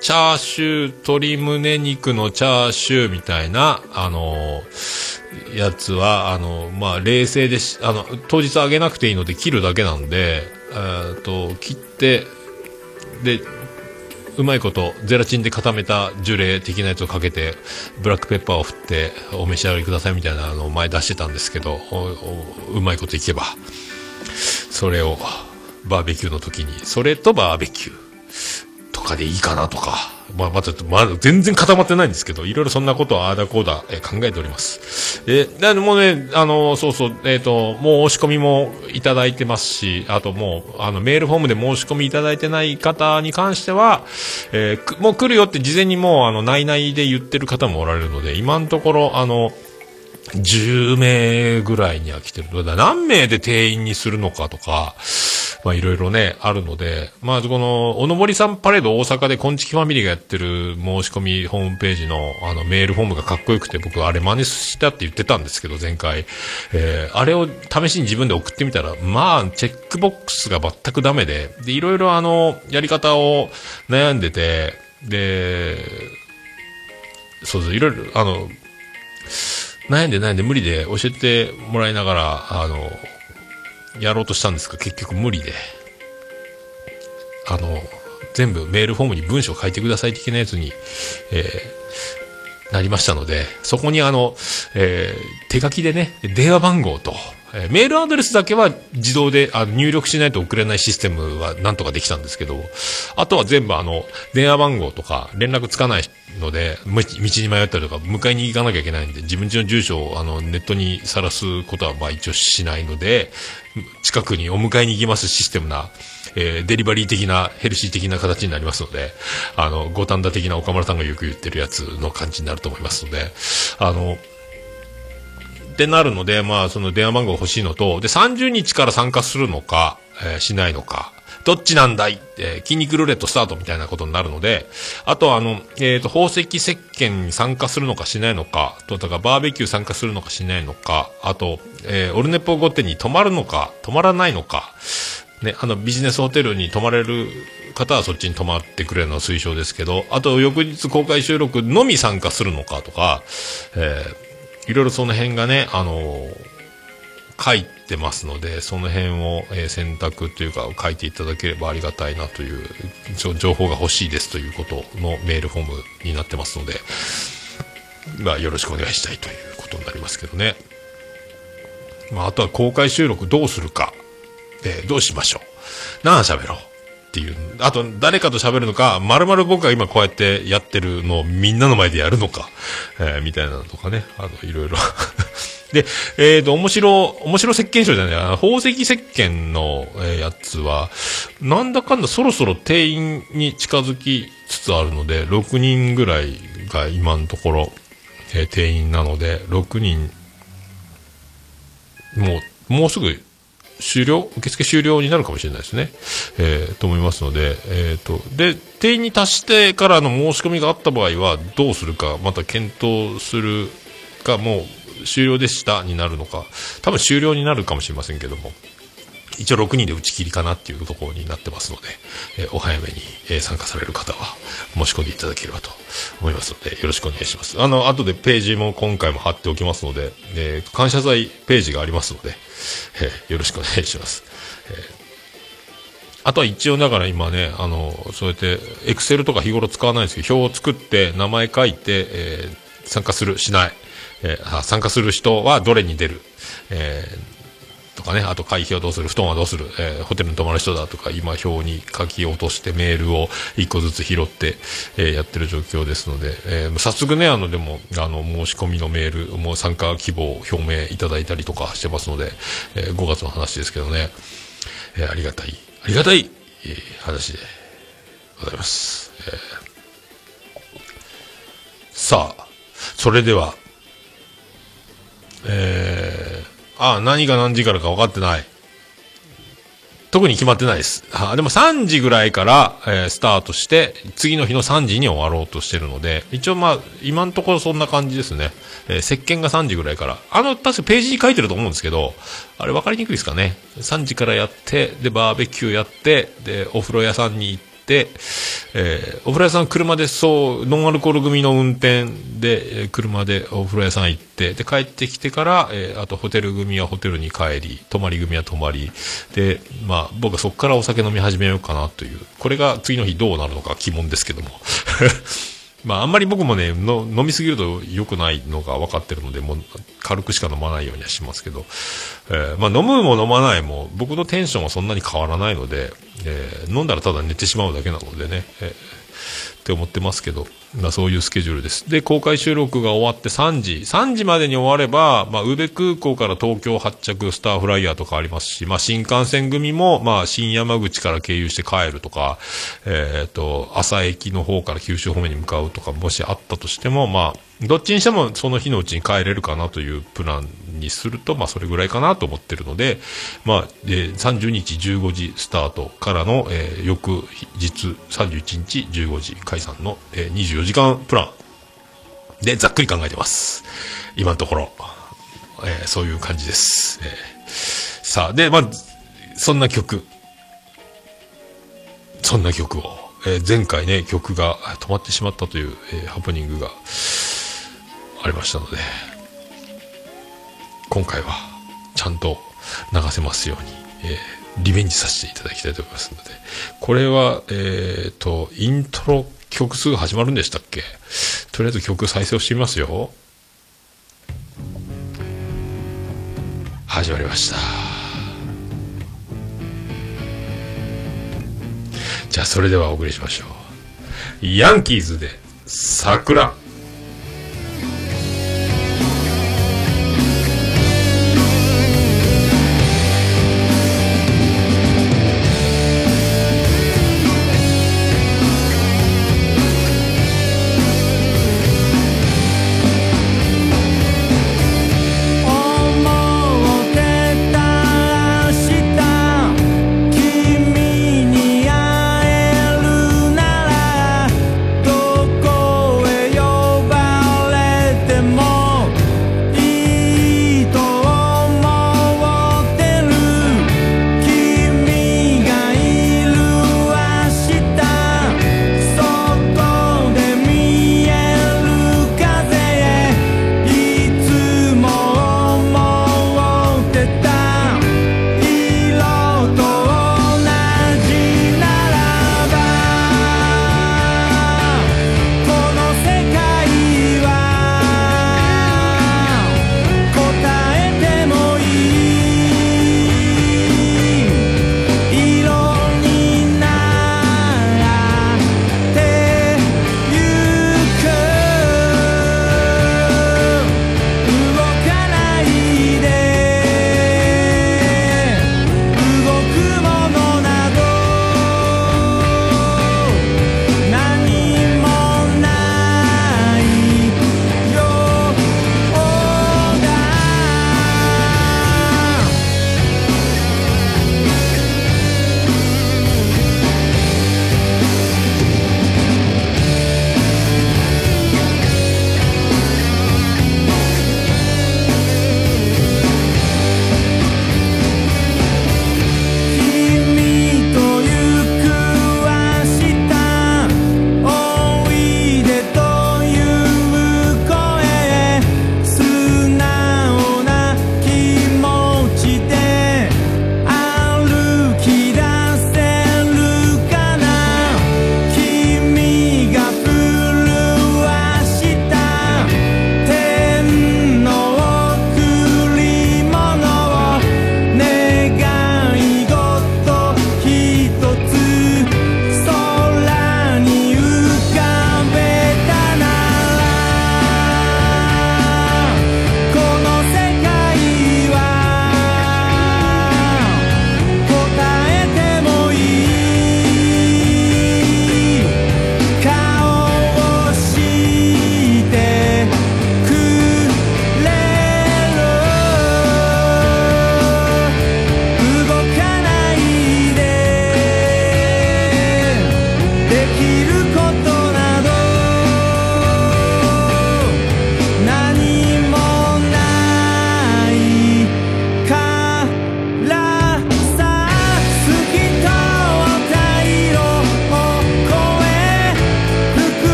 B: チャーシュー、鶏胸肉のチャーシューみたいな、あのーやつは、あのまあ、冷静でし、あの、当日揚げなくていいので切るだけなんで、えっと、切って、で、うまいことゼラチンで固めたジュレ的なやつをかけてブラックペッパーを振ってお召し上がりくださいみたいなのを前出してたんですけどうまいこといけばそれをバーベキューの時にそれとバーベキューとかでいいかなとか、まあ、また、まだ全然固まってないんですけど、いろいろそんなことをああだこうだ、考えております。え、でもね、あの、そうそう、えっ、と、もう申し込みもいただいてますし、あともう、あの、メールフォームで申し込みいただいてない方に関しては、えーもう来るよって事前にもう、あの、内々で言ってる方もおられるので、今のところ、あの、10名ぐらいには来てる。だ何名で定員にするのかとか、まあいろいろね、あるので、まあこの、おのぼりさんパレード大阪でこんちきファミリーがやってる申し込みホームページのあのメールフォームがかっこよくて僕あれ真似したって言ってたんですけど前回、えーあれを試しに自分で送ってみたら、まあチェックボックスが全くダメで、で、いろいろあの、やり方を悩んでて、で、そうそう、いろいろ、あの、悩んで悩んで無理で教えてもらいながら、あの、やろうとしたんですが、結局無理で、あの、全部メールフォームに文章書いてください的なやつに、えーなりましたので、そこにあの、えー手書きでね、電話番号と、えーメールアドレスだけは自動であの入力しないと送れないシステムはなんとかできたんですけど、あとは全部あの、電話番号とか連絡つかないので、道に迷ったりとか、迎えに行かなきゃいけないんで、自分家の住所をあの、ネットにさらすことはまあ一応しないので、近くにお迎えに行きますシステムな、えーデリバリー的な、ヘルシー的な形になりますので、あの、五反田的な岡村さんがよく言ってるやつの感じになると思いますので、あの、ってなるので、まあ、その電話番号欲しいのと、で、30日から参加するのか、えーしないのか、どっちなんだいって、筋肉ルーレットスタートみたいなことになるので、あとあの、えっ、と、宝石石鹸に参加するのかしないのか、と、だからバーベキュー参加するのかしないのか、あと、えーオルネポゴテに泊まるのか、泊まらないのか、ね、あの、ビジネスホテルに泊まれる方はそっちに泊まってくれるのが推奨ですけど、あと、翌日公開収録のみ参加するのかとか、えーいろいろその辺がね、あのー書いてますので、その辺を、え選択というか書いていただければありがたいなという、情報が欲しいですということのメールフォームになってますので、まあ、よろしくお願いしたいということになりますけどね。まあ、あとは公開収録どうするか、えーどうしましょう。何喋ろう。っていう。あと、誰かと喋るのか、まるまる僕が今こうやってやってるのをみんなの前でやるのか、えーみたいなのとかね。あの、いろいろ。で、えっ、と、面白、面白石鹸賞じゃない、あの宝石石鹸の、えーやつは、なんだかんだそろそろ定員に近づきつつあるので、6人ぐらいが今のところ、えー定員なので、6人、もう、もうすぐ終了受付終了になるかもしれないですね。えーと思いますので、えっ、と、で、定員に達してからの申し込みがあった場合は、どうするか、また検討するか、もう終了でしたになるのか、多分終了になるかもしれませんけども、一応6人で打ち切りかなっていうところになってますので、えお早めに、え参加される方は申し込んでいただければと思いますので、よろしくお願いします。あの、後でページも今回も貼っておきますので、えー感謝祭ページがありますので、えーよろしくお願いします。えあとは一応だから今ね、あの、そうやって、エクセルとか日頃使わないんですけど、表を作って、名前書いて、えー参加する、しない。えー参加する人はどれに出る？えーとかね、あと会費はどうする、布団はどうする、えーホテルに泊まる人だとか、今表に書き落としてメールを一個ずつ拾って、えーやってる状況ですので、えー早速ね、あの、でも、あの、申し込みのメール、もう参加希望表明いただいたりとかしてますので、えー5月の話ですけどね、えーありがたい、ありがたい、えー話でございます。えさあ、それでは、えー、あ、何が何時からか分かってない。特に決まってないです。あでも3時ぐらいから、えースタートして、次の日の3時に終わろうとしてるので、一応まあ、今のところそんな感じですね。えー石鹸が3時ぐらいから。あの、確かページに書いてると思うんですけど、あれ分かりにくいですかね。3時からやって、で、バーベキューやって、で、お風呂屋さんに行っ、えーお風呂屋さん車でそう、ノンアルコール組の運転で、え車でお風呂屋さん行って、で、帰ってきてから、えーあとホテル組はホテルに帰り、泊まり組は泊まり、で、まあ、僕はそこからお酒飲み始めようかなという、これが次の日どうなるのか疑問ですけども。まあ、あんまり僕もね、の飲みすぎると良くないのが分かっているので、もう軽くしか飲まないようにはしますけど、えーまあ、飲むも飲まないも、僕のテンションはそんなに変わらないので、えー飲んだらただ寝てしまうだけなのでね、えーって思ってますけど、まあ、そういうスケジュールです。で、公開収録が終わって3時、3時までに終われば、まあ、宇部空港から東京発着スターフライヤーとかありますし、まあ、新幹線組も、まあ、新山口から経由して帰るとか、えっ、と、朝駅の方から九州方面に向かうとか、もしあったとしても、まあ、どっちにしてもその日のうちに帰れるかなというプランにすると、まあ、それぐらいかなと思ってるので、まあ、えー30日15時スタートからの、えー翌日31日15時解散の、えー24時間プランでざっくり考えてます。今のところ。えーそういう感じです。えーさあ、で、まあ、そんな曲。そんな曲を、えー前回ね、曲が止まってしまったという、えハプニングがありましたので、今回はちゃんと流せますように、えーリベンジさせていただきたいと思いますので、これは、えっ、と、イントロ曲数が始まるんでしたっけ？とりあえず曲再生をしてみますよ。始まりました。じゃあそれではお送りしましょう。ヤンキーズで桜。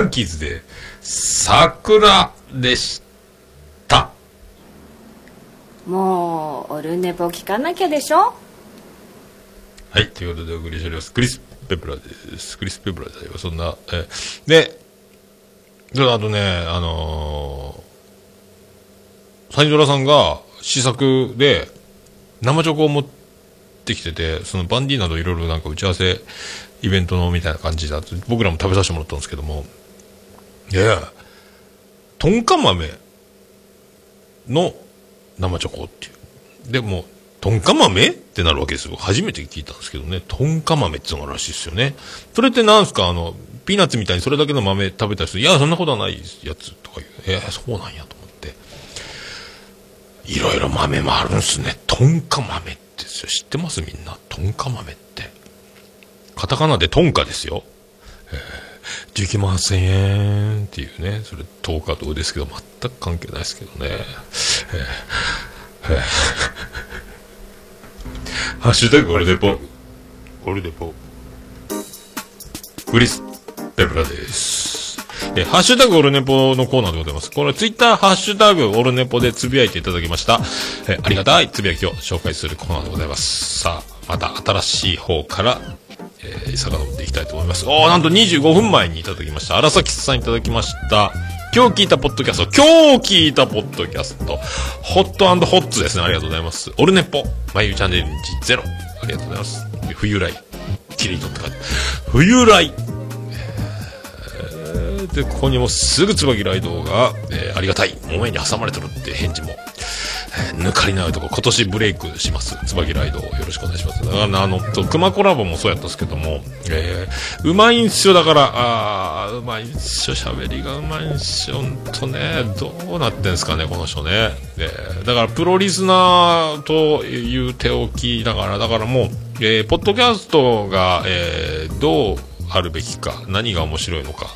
B: ヤンキーズで、桜でした。
E: もうオルネポ聞かなきゃでしょ？
B: はい、ということでお送りしております。クリス・ペプラです。クリス・ペプラだよ、そんな。えーで、であとね、あのー、サニドラさんが試作で生チョコを持ってきてて、そのバンディーなどいろいろなんか打ち合わせ、イベントのみたいな感じだと、僕らも食べさせてもらったんですけども、いやいや、トンカ豆の生チョコっていう。でも、トンカ豆ってなるわけですよ。初めて聞いたんですけどね。トンカ豆ってのがらしいですよね。それってなんすか？あの、ピーナッツみたいにそれだけの豆食べた人、いや、そんなことはないやつとか言う。えーそうなんやと思って。いろいろ豆もあるんすね。トンカ豆って。知ってます？みんな。トンカ豆って。カタカナでトンカですよ。えー、19万1000円っていうね。それ10日どうですけど、全く関係ないですけどね。ハッシュタグオルデポ。オルデポ。クリス・ペプラです。え、ハッシュタグオルネポのコーナーでございます。これツイッターハッシュタグオルネポでつぶやいていただきました。え、ありがたいつぶやきを紹介するコーナーでございます。さあ、また新しい方から、えー、遡っていきたいと思います。おー、なんと25分前にいただきました。荒崎さんいただきました。今日聞いたポッドキャスト、今日聞いたポッドキャスト、ホットホッツですね。ありがとうございます。オルネポ、まゆチャンネルゼロ。ありがとうございます。冬来、キリンとって書いて冬来、えーで、ここにもすぐ椿ライドが、えーありがたい。お前に挟まれてるって返事も。えー抜かりのあるとこ、今年ブレイクします。椿ライドよろしくお願いします。だから、あの、と熊コラボもそうやったんですけども、えーうまいんすよ。だから、あーうまいんすよ。喋りがうまいんすよ。ほんとね、どうなってんすかね、この人ね。えーだから、プロリスナーという手置きながら、だからもう、えーポッドキャストが、えーどう、あるべきか、何が面白いのか、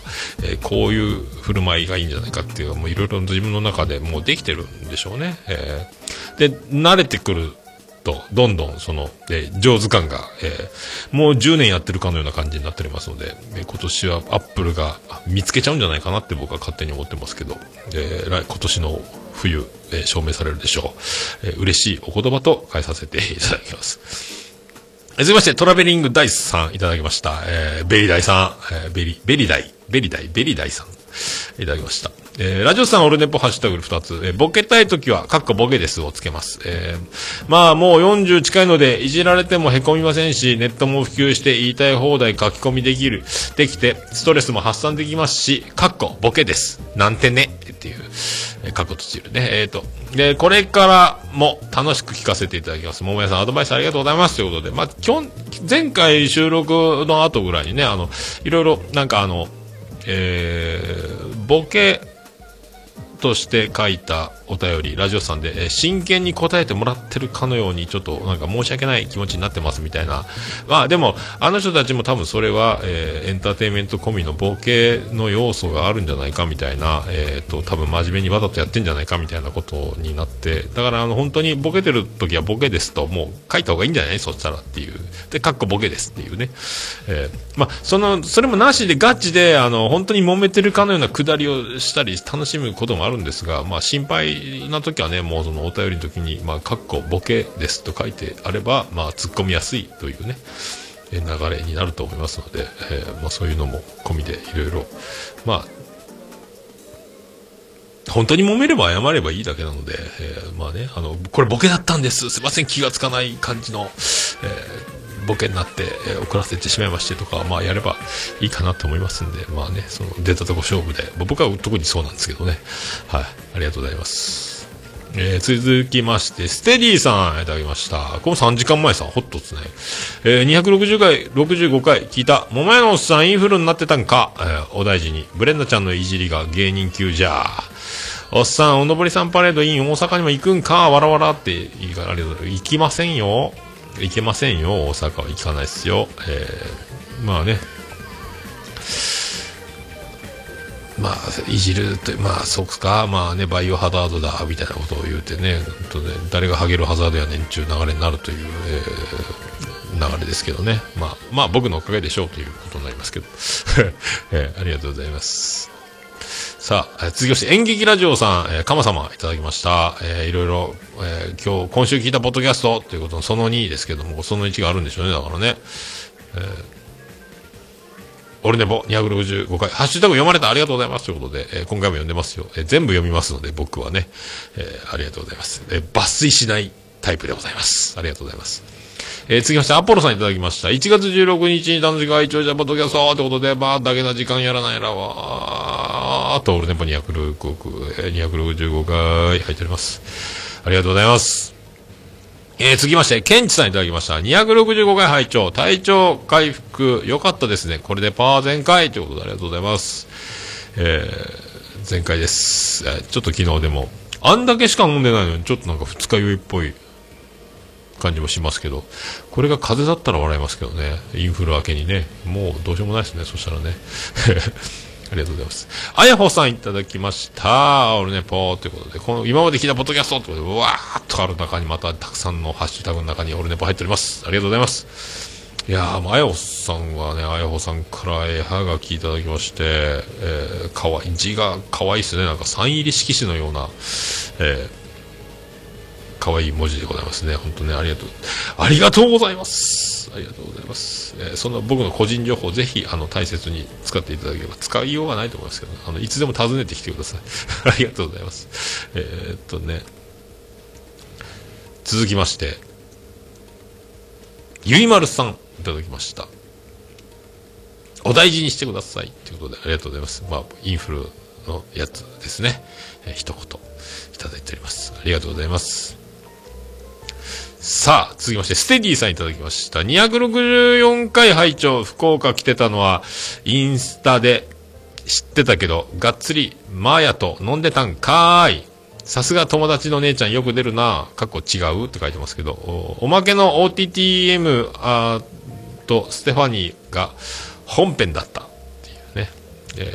B: えーこういう振る舞いがいいんじゃないかっていう、もういろいろ自分の中でもうできてるんでしょうね。えーで、慣れてくると、どんどんその、えー上手感が、えもう10年やってるかのような感じになっておりますので、え今年はアップルが見つけちゃうんじゃないかなって僕は勝手に思ってますけど、えー来今年の冬、え証明されるでしょう。えー嬉しいお言葉と変えさせていただきます。続きまして、トラベリングダイスさんいただきました。えーベリダイさん、えーベリ、ベリダイ、ベリダイ、ベリダイさん、いただきました。えーラジオさん、オルネポハッシュタグ2つ、えーボケたいときは、かっこボケですをつけます。えーまあ、もう40近いので、いじられても凹みませんし、ネットも普及して言いたい放題書き込みできる、できて、ストレスも発散できますし、かっこボケです。なんてね、っていう、えー、かっことちるね。えっ、と、で、これからも楽しく聞かせていただきます。桃屋さん、アドバイスありがとうございます。ということで、まあ、基本、前回収録の後ぐらいにね、あの、いろいろ、なんかあの、えー、ボケとして書いたお便り、ラジオさんで、えー真剣に答えてもらってるかのように、ちょっとなんか申し訳ない気持ちになってますみたいな。まあでも、あの人たちも多分それは、えーエンターテインメント込みのボケの要素があるんじゃないかみたいな、えっ、と、多分真面目にわざとやってんじゃないかみたいなことになって、だからあの本当にボケてる時はボケですと、もう書いた方がいいんじゃない？そしたらっていう。で、かっこボケですっていうね。えーまあ、その、それもなしでガチで、あの、本当に揉めてるかのようなくだりをしたり、楽しむこともあるんですが、まあ、心配な時はね、もうそのお便りの時に、まあ、かっこボケですと書いてあれば、まあ、突っ込みやすいというね、流れになると思いますので、えーまあ、そういうのも込みでいろいろ、まあ、本当に揉めれば謝ればいいだけなので、えーまあね、あの、これボケだったんです。すいません、気がつかない感じの、えーボケになって、えー送らせてしまいましてとか、まあやればいいかなと思いますんで、まあね、その出たとこ勝負で、まあ僕は特にそうなんですけどね。はい、ありがとうございます。えー続きまして、ステディさんいただきました。この3時間前さん、ホットですね。えー260回、65回聞いた、桃屋のおっさんインフルになってたんか、えーお大事に。ブレンダちゃんのいじりが芸人級じゃ。おっさん、おのぼりさんパレードイン大阪にも行くんか、わらわらって言いからありがとうございます行きませんよ。行けませんよ、大阪は行かないっすよ。えーまあね。まあ、いじるって、まあ、そうか、まあね、バイオハザードだ、みたいなことを言うてね、本当ね誰がハゲるハザードやねんちゅう流れになるという、えー流れですけどね。まあ、まあ僕のおかげでしょうということになりますけど。えーありがとうございます。さあ、えー続きまして演劇ラジオさん、えー、かま様いただきました。えーいろいろ、えー今日、今週聞いたポッドキャストということのその2ですけども、その1があるんでしょうね、だからね。オルネポ265回、ハッシュタグ読まれたありがとうございますということで、えー今回も読んでますよ。えー全部読みますので、僕はね、えーありがとうございます。えー抜粋しないタイプでございます。ありがとうございます。えー、続きまして、アポロさんいただきました。1月16日に楽しく会長者ポッドキャストということで、まあ、だけな時間やらないらわーと、オルネポ206億、え265回入っております。ありがとうございます。えー、続きまして、ケンチさんいただきました。265回拝聴体調回復、良かったですね。これでパー全開ということでありがとうございます。えー、全開です。えーちょっと昨日でも、あんだけしか飲んでないのに、ちょっとなんか二日酔いっぽい感じもしますけど、これが風邪だったら笑いますけどね。インフル明けにね。もうどうしようもないですね、そしたらね。ありがとうございます。あやほさんいただきました。俺ね、ポーということで、この今まで聞いたポッドキャストということで、うわーっとある中にまたたくさんのハッシュタグの中に俺ねポ入っております。ありがとうございます。いやー、もうあやほさんはね、あやほさんから絵はがきいただきまして、えー、かわいい、字が可愛いですね。なんかサイン入り色紙のような、えー、可愛い文字でございますね。本当ね、ありがとう。ありがとうございます。ありがとうございます。えーそんな僕の個人情報、ぜひ、あの、大切に使っていただければ、使いようがないと思いますけど、あの、いつでも訪ねてきてください。ありがとうございます。えーっとね、続きまして、ゆいまるさん、いただきました。お大事にしてください。ということで、ありがとうございます。まあ、インフルのやつですね。えー一言、いただいております。ありがとうございます。さあ、続きまして、ステディさんいただきました。264回拝聴福岡来てたのは、インスタで知ってたけど、がっつり、マーヤと飲んでたんかーい。さすが友達の姉ちゃんよく出るな過去違うって書いてますけど、おまけの OTTM あとステファニーが本編だったっていうね。え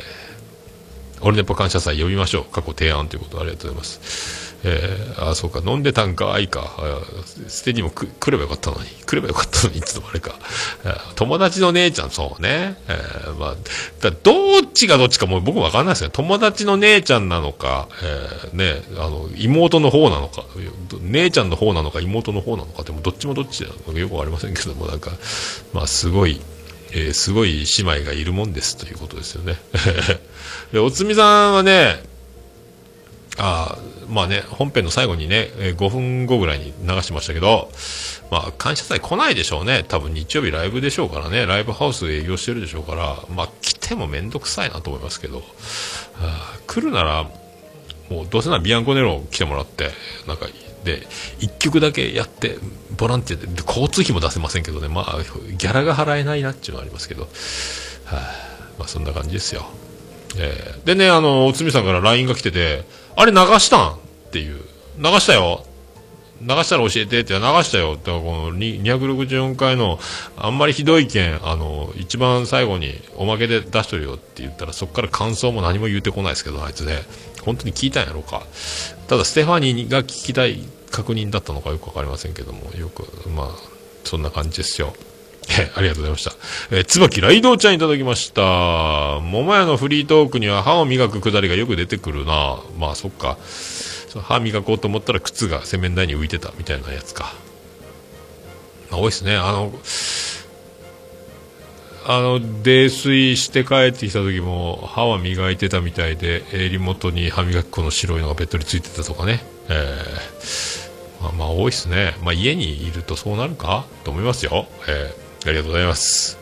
B: ー、オルネポ感謝祭呼びましょう。過去提案ということありがとうございます。えー、あ、そうか、飲んでたんか、愛か。あーステにもく来ればよかったのに。来ればよかったのに、いつもあれか。友達の姉ちゃん、そうね。えー、まあ、だどっちがどっちかもう僕わかんないですよ。友達の姉ちゃんなのか、えー、ね、あの、妹の方なのか、姉ちゃんの方なのか、妹の方なのかって、もどっちもどっちなのかよくわかりませんけども、なんか、まあ、すごい、えーすごい姉妹がいるもんですということですよね。で、おつみさんはね、あまあね、本編の最後にね、5分後ぐらいに流しましたけど、まあ、感謝祭来ないでしょうね。多分日曜日ライブでしょうからね。ライブハウス営業してるでしょうから、まあ、来てもめんどくさいなと思いますけど、あ来るなら、もうどうせならビアンコネロ来てもらって、なんか、で、一曲だけやって、ボランティアで、で交通費も出せませんけどね、まあ、ギャラが払えないなっていうのはありますけど、はあ、まあそんな感じですよ。えーでね、あの、おつみさんから LINE が来てて、あれ流したん？っていう。流したよ流したら教えてって、流したよって、この264回の、あんまりひどい件、あの、一番最後におまけで出しとるよって言ったら、そこから感想も何も言うてこないですけど、あいつね、本当に聞いたんやろうか。ただ、ステファニーが聞きたい確認だったのかよくわかりませんけども、よく、まあ、そんな感じですよ。え ありがとうございました。えー、椿ライドちゃんいただきました。桃屋のフリートークには歯を磨くくだりがよく出てくるな。まあ、そっか。歯磨こうと思ったら靴が洗面台に浮いてたみたいなやつか。まあ、多いですね。あの、あの、泥酔して帰ってきた時も歯は磨いてたみたいで、襟元に歯磨き粉の白いのがべっとりついてたとかね。えー、まあ、まあ、多いですね。まあ、家にいるとそうなるか？と思いますよ。えー、ありがとうございます。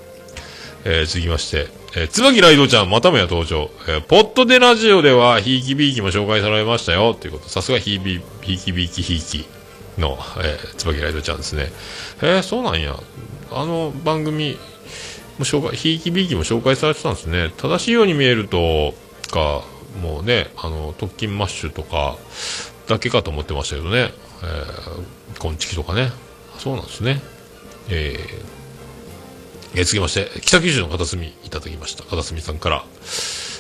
B: えー、続きまして、えー、椿ライドちゃん、またもや登場。えー、ポットでラジオでは、ひいきびいきも紹介されましたよ。ということ。さすがひいび、ひいきびいきひいきの、えー、椿ライドちゃんですね。えー、そうなんや。あの番組、も紹介、ひいきびいきも紹介されてたんですね。正しいように見えると、か、もうね、あの、特勤マッシュとか、だけかと思ってましたけどね。えー、コンチキとかね。そうなんですね。えー、えー続きまして、北九州の片隅いただきました。片隅さんから。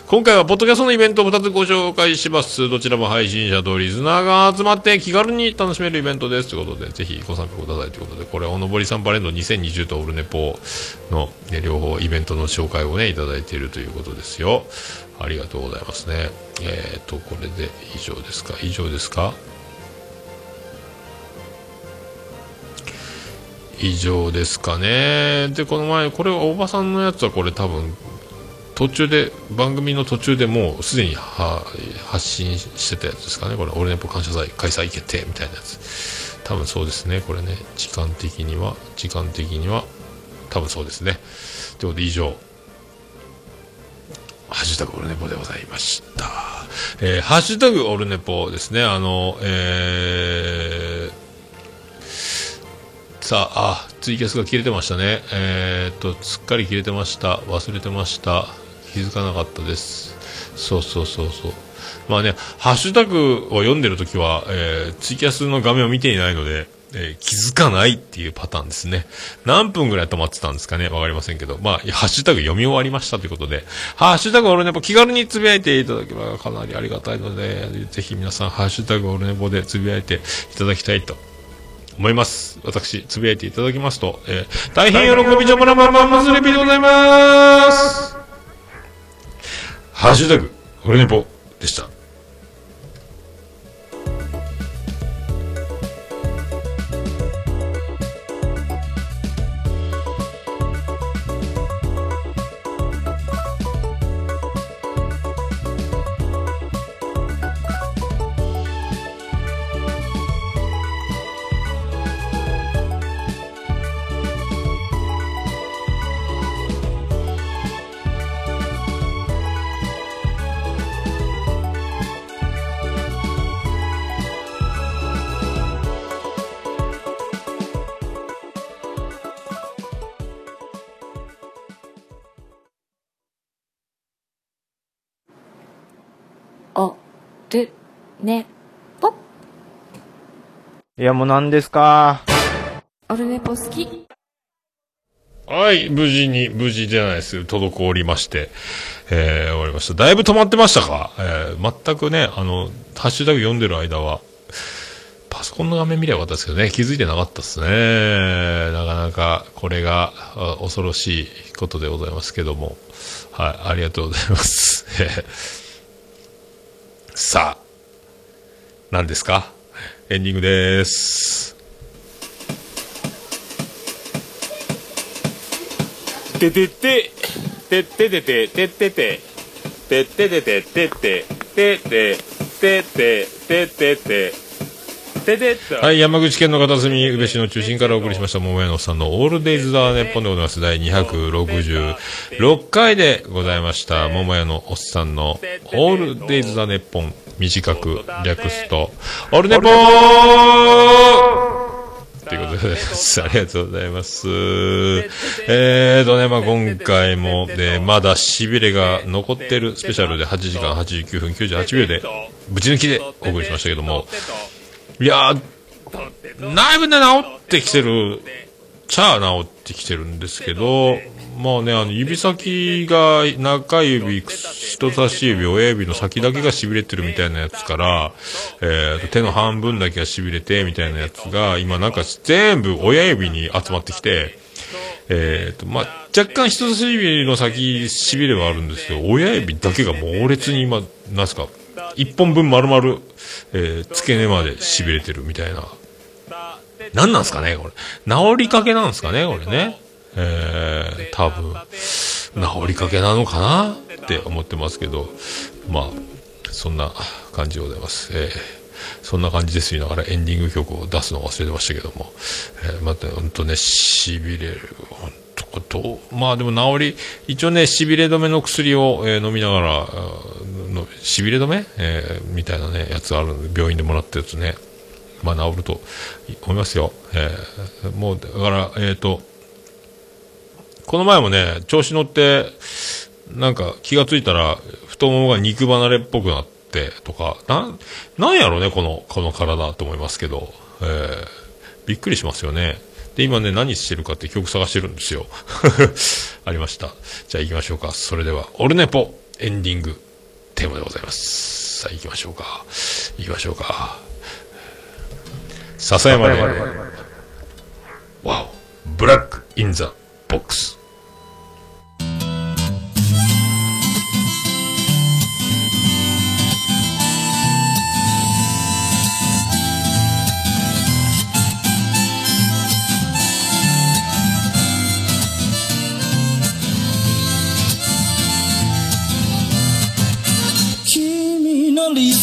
B: 今回はポッドキャストのイベントを2つご紹介します。どちらも配信者とリスナーが集まって気軽に楽しめるイベントです。ということで、ぜひご参加くださいということで、これ、おのぼりさんパレード2020とオルネポの、ね、両方イベントの紹介をね、いただいているということですよ。ありがとうございますね。えっ、と、これで以上ですか？以上ですか？以上ですかね。で、この前、これは大場さんのやつはこれ多分、途中で、番組の途中でもうすでには発信してたやつですかね。これ、オルネポ感謝祭開催決定みたいなやつ。多分そうですね。これね、時間的には、時間的には、多分そうですね。ということで以上、ハッシュタグオルネポでございました。えーハッシュタグオルネポですね。あの、えーさあ、あ、ツイキャスが切れてましたね。えー、っと、すっかり切れてました。忘れてました。気づかなかったです。そうそうそうそう。まあね、ハッシュタグを読んでるときは、えーツイキャスの画面を見ていないので、えー気づかないっていうパターンですね。何分ぐらい止まってたんですかね？わかりませんけど。まあ、ハッシュタグ読み終わりましたということで、ハッシュタグオルネポ気軽につぶやいていただければかなりありがたいので、ぜひ皆さん、ハッシュタグオルネポでつぶやいていただきたいと思います。私、つぶやいていただきますと、えー大変喜びじょまらまんまんますレピでございます。ハッシュタグ、オルネポでした。
E: るねぽ
D: いや、もう何ですか？
E: オルネポ好き
B: はい、無事に、無事じゃないです。滞りまして、えー、終わりました。だいぶ止まってましたか？えー、全くね、あの、ハッシュタグ読んでる間は、パソコンの画面見ればよかったですけどね、気づいてなかったですね。なかなか、これが、あ恐ろしいことでございますけども。はい、ありがとうございます。さあ、何ですか？エンディングです。
C: ててて、てててて、ててて、てててて、ててて、てててて、てててて、てと
B: はい、山口県の片隅、宇部市の中心からお送りしました、桃屋のおっさんのオールデイズ・ザ・ネッポンでございます。第266回でございました、桃屋のおっさんのオールデイズ・ザ・ネッポン、短く略すと、オールネポーということでございます。ありがとうございます。えーとね、まあ今回も、で、まだ痺れが残ってるスペシャルで8時間89分98秒で、ぶち抜きでお送りしましたけども、いやー、だいぶね、治ってきてる、ちゃあ治ってきてるんですけど、まあね、あの、指先が、中指、人差し指、親指の先だけが痺れてるみたいなやつから、えーと、手の半分だけが痺れて、みたいなやつが、今なんか全部親指に集まってきて、えーと、まあ、若干人差し指の先痺れはあるんですけど、親指だけが猛烈に今、なんすか、一本分丸々、えー付け根まで痺れてるみたいな。何なんすかねこれ。治りかけなんですかねこれね。えー、多分、治りかけなのかな？って思ってますけど、まあ、そんな感じでございます。えーそんな感じです言いながらエンディング曲を出すのを忘れてましたけども、えー、また、ほんとね、痺れる。ほんと、まあでも治り、一応ね、痺れ止めの薬を、え飲みながら、あーの痺れ止め、えーみたいなね、やつあるんで、病院でもらったやつね。まあ治ると思いますよ。えーもう、だから、えっ、と、この前もね、調子乗って、なんか気がついたら、太ももが肉離れっぽくなって、とか、な、なんやろね、この、この体と思いますけど、えーびっくりしますよね。で、今ね、何してるかって曲探してるんですよ。ありました。じゃあ行きましょうか。それでは、オルネポ、エンディングテーマでございます。さあ行きましょうか。行きましょうか。笹山で、わお、ブラックインザボックス。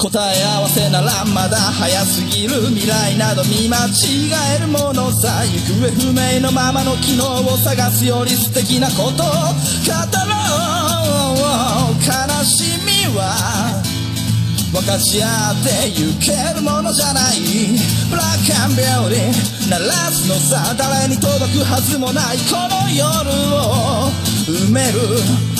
F: 答え合わせならまだ早すぎる未来など見間違えるものさ行方不明のままの機能を探すより素敵なことを語ろう。悲しみは分かち合ってゆけるものじゃない。ブラックアンビューティー鳴らすのさ誰に届くはずもないこの夜を埋める。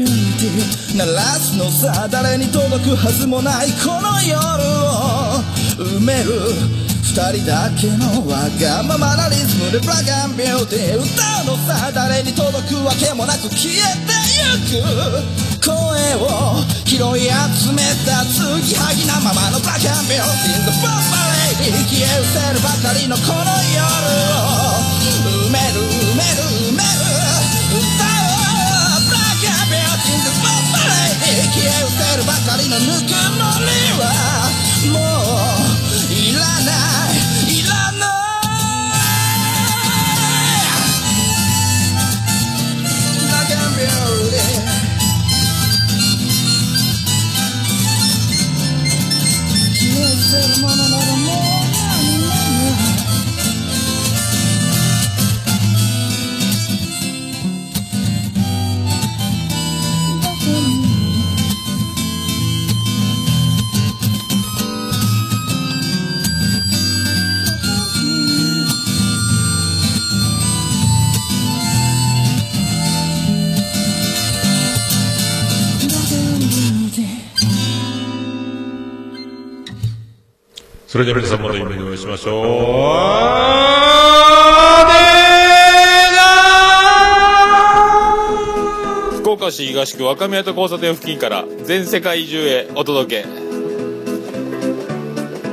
F: ーティー鳴らすのさ誰に届くはずもないこの夜を。埋める二人だけのわがままなリズムでブラックアンビューティー歌うのさ誰に届くわけもなく消えてゆく。声を拾い集めた継ぎはぎなままのブラックアンビューティー The Bomb Lady 消え失せるばかりのこの夜を。埋める Lady 消え失せるばかりのぬくもりはもういらないいらないブラックアンビューティー消え失せるもの
B: それでは皆さんまた夢でお会いしましょう。
C: 福岡市東区若宮と交差点付近から全世界中へお届け。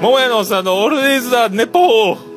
C: 桃屋のおっさんのオールディーズ・ザ・ネポー